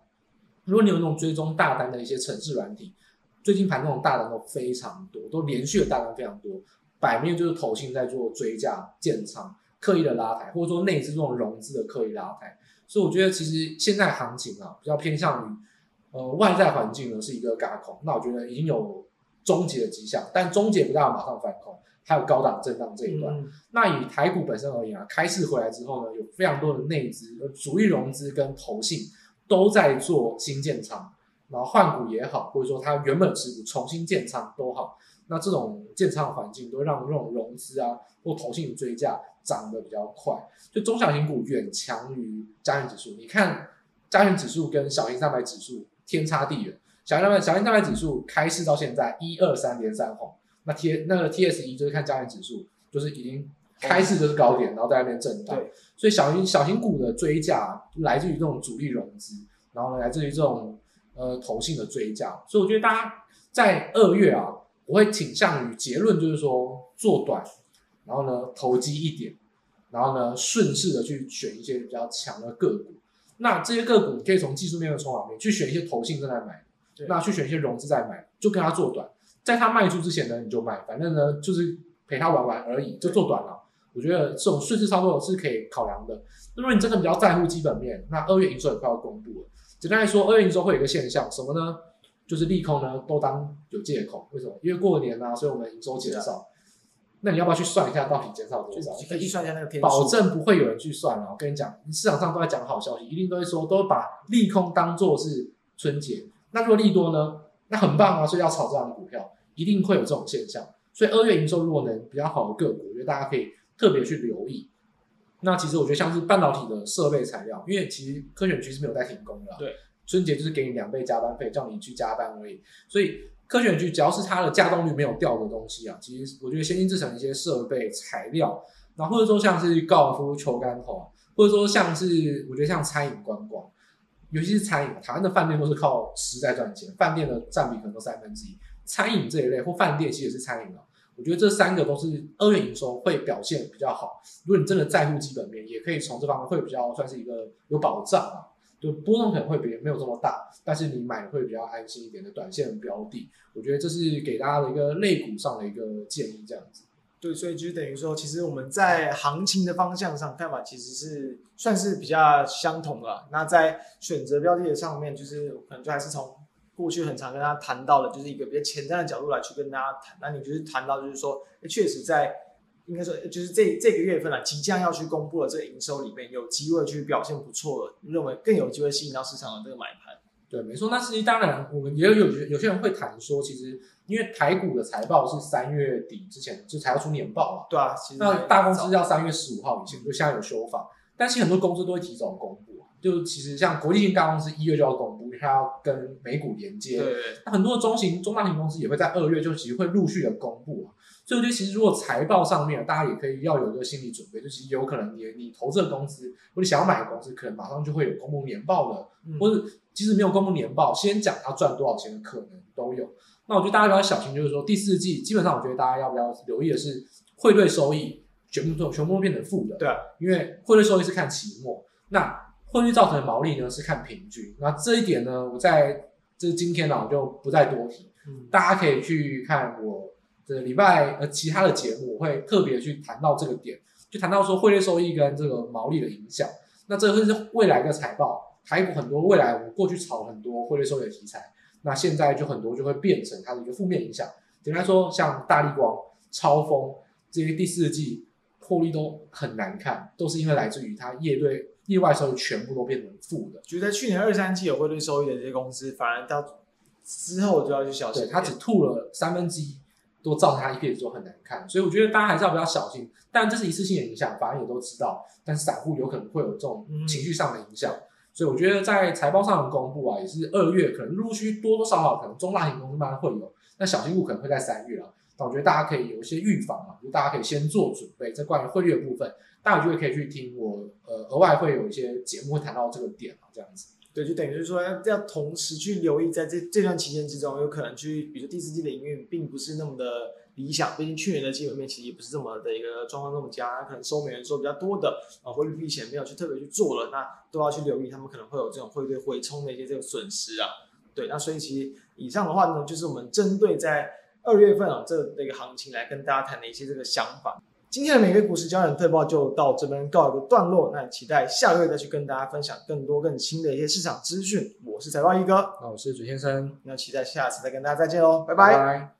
如果你有那种追踪大单的一些程式软体，最近盘中的大单都非常多，都连续的大单非常多，摆面就是投信在做追价建仓，刻意的拉抬，或者说内资这种融资的刻意拉抬，所以我觉得其实现在行情啊，比较偏向于。呃，外在环境呢是一个轧空，那我觉得已经有终结的迹象，但终结不到马上反空，还有高档震荡这一段。嗯、那以台股本身而言啊，开市回来之后呢，有非常多的内资、主力融资跟投信都在做新建仓，然后换股也好，或者说它原本持股重新建仓都好，那这种建仓的环境都让这种融资啊或投信追价涨得比较快，就中小型股远强于加权指数。你看加权指数跟小型三百指数。天差地远，小型大盘小型大盘指数开市到现在一二三连三红，那 T 那个 T S E 就是看加权指数，就是已经开市就是高点，然后在那边震荡。所以小型小型股的追价来自于这种主力融资，然后呢来自于这种呃投信的追价，所以我觉得大家在二月啊，我会倾向于结论就是说做短，然后呢投机一点，然后呢顺势的去选一些比较强的个股。那这些个股你可以从技术面的筹码面去选一些投信正在买，那去选一些融资在买，就跟它做短，在他卖出之前呢，你就卖，反正呢就是陪他玩玩而已，就做短了。我觉得这种顺势操作是可以考量的。如果你真的比较在乎基本面，那二月营收也快要公布了。简单来说，二月营收会有一个现象，什么呢？就是利空呢都当有借口，为什么？因为过年啊，所以我们营收减少。那你要不要去算一下到底减少多少？可以去算一下那个天数。保证不会有人去算了。我跟你讲，市场上都在讲好消息，一定都会说，都会把利空当做是春节。那如果利多呢？那很棒啊！所以要炒这样的股票，一定会有这种现象。所以二月营收如果能比较好的个股，我觉得大家可以特别去留意。那其实我觉得像是半导体的设备材料，因为其实科选区是没有在停工的。对，春节就是给你两倍加班费，叫你去加班而已。所以。科选局只要是它的稼动率没有掉的东西啊，其实我觉得先进制成一些设备材料，然后或者说像是高尔夫球杆头，或者说像是我觉得像餐饮观光，尤其是餐饮，台湾的饭店都是靠吃在赚钱，饭店的占比可能都三分之一，餐饮这一类或饭店其实也是餐饮啊，我觉得这三个都是二月营收会表现比较好。如果你真的在乎基本面，也可以从这方面会比较算是一个有保障啊。就波动可能会比没有这么大，但是你买会比较安心一点的短线标的，我觉得这是给大家的一个类股上的一个建议，这样子。对，所以就等于说，其实我们在行情的方向上看法其实是算是比较相同的。那在选择标的的上面，就是可能就还是从过去很常跟大家谈到的，就是一个比较前瞻的角度来去跟大家谈。那你就是谈到，就是说，确实在应该说，就是这这个月份啊，即将要去公布的这个营收里面，有机会去表现不错的，认为更有机会吸引到市场的这个买盘。对，没错。那实际当然，我们也有有有些人会谈说，其实。因为台股的财报是三月底之前就才要出年报嘛，对啊，那大公司要三月十五号以前，就现在有修法，但是很多公司都会提早公布，就其实像国际性大公司一月就要公它要跟美股连接，对，对，那很多中型、中大型公司也会在二月就其实会陆续的公布啊，所以我觉得其实如果财报上面大家也可以要有一个心理准备，就其实有可能你你投这个公司或者想要买的公司，可能马上就会有公布年报了，嗯、或者即使没有公布年报，先讲它赚多少钱的可能都有。那我觉得大家比较小心，就是说第四季基本上，我觉得大家要不要留意的是汇兑收益全部都全部都变成负的。对啊，因为汇兑收益是看期末，那汇率造成的毛利呢是看平均。那这一点呢，我在这今天呢我就不再多提，嗯，大家可以去看我这个礼拜呃其他的节目，我会特别去谈到这个点，就谈到说汇率收益跟这个毛利的影响。那这个是未来的财报，台股很多未来我过去炒很多汇率收益的题材。那现在就很多就会变成它的一个负面影响。简单来说，像大立光、超丰这些第四季获利都很难看，都是因为来自于它业对业外收益全部都变成负的。觉得去年二三季有汇率收益的这些公司，反而到之后就要去小心。对，它只吐了三分之一，都造成它 EPS 都很难看。所以我觉得大家还是要比较小心。但这是一次性的影响，反正也都知道。但是散户有可能会有这种情绪上的影响。嗯所以我觉得在财报上的公布啊，也是二月可能陆续多多少少可能中大型公司慢慢会有，那小型股可能会在三月了。我觉得大家可以有一些预防嘛，就大家可以先做准备。在关于汇率的部分，大家就会可以去听我呃额外会有一些节目会谈到这个点啊，这样子。对，就等于是说要同时去留意，在这这段期间之中，有可能去，比如说第四季的营运并不是那么的。理想，毕竟去年的基本面其实也不是这么的一个状况那么佳，可能收美元收比较多的啊，汇率避险没有去特别去做了，那都要去留意，他们可能会有这种汇兑回冲的一些这个损失啊。对，那所以其实以上的话呢，就是我们针对在二月份啊这这个行情来跟大家谈的一些这个想法。今天的每日股市焦点特报就到这边告一个段落，那期待下个月再去跟大家分享更多更新的一些市场资讯。我是财报一哥，那我是主先生，那期待下次再跟大家再见喽，拜拜。拜拜。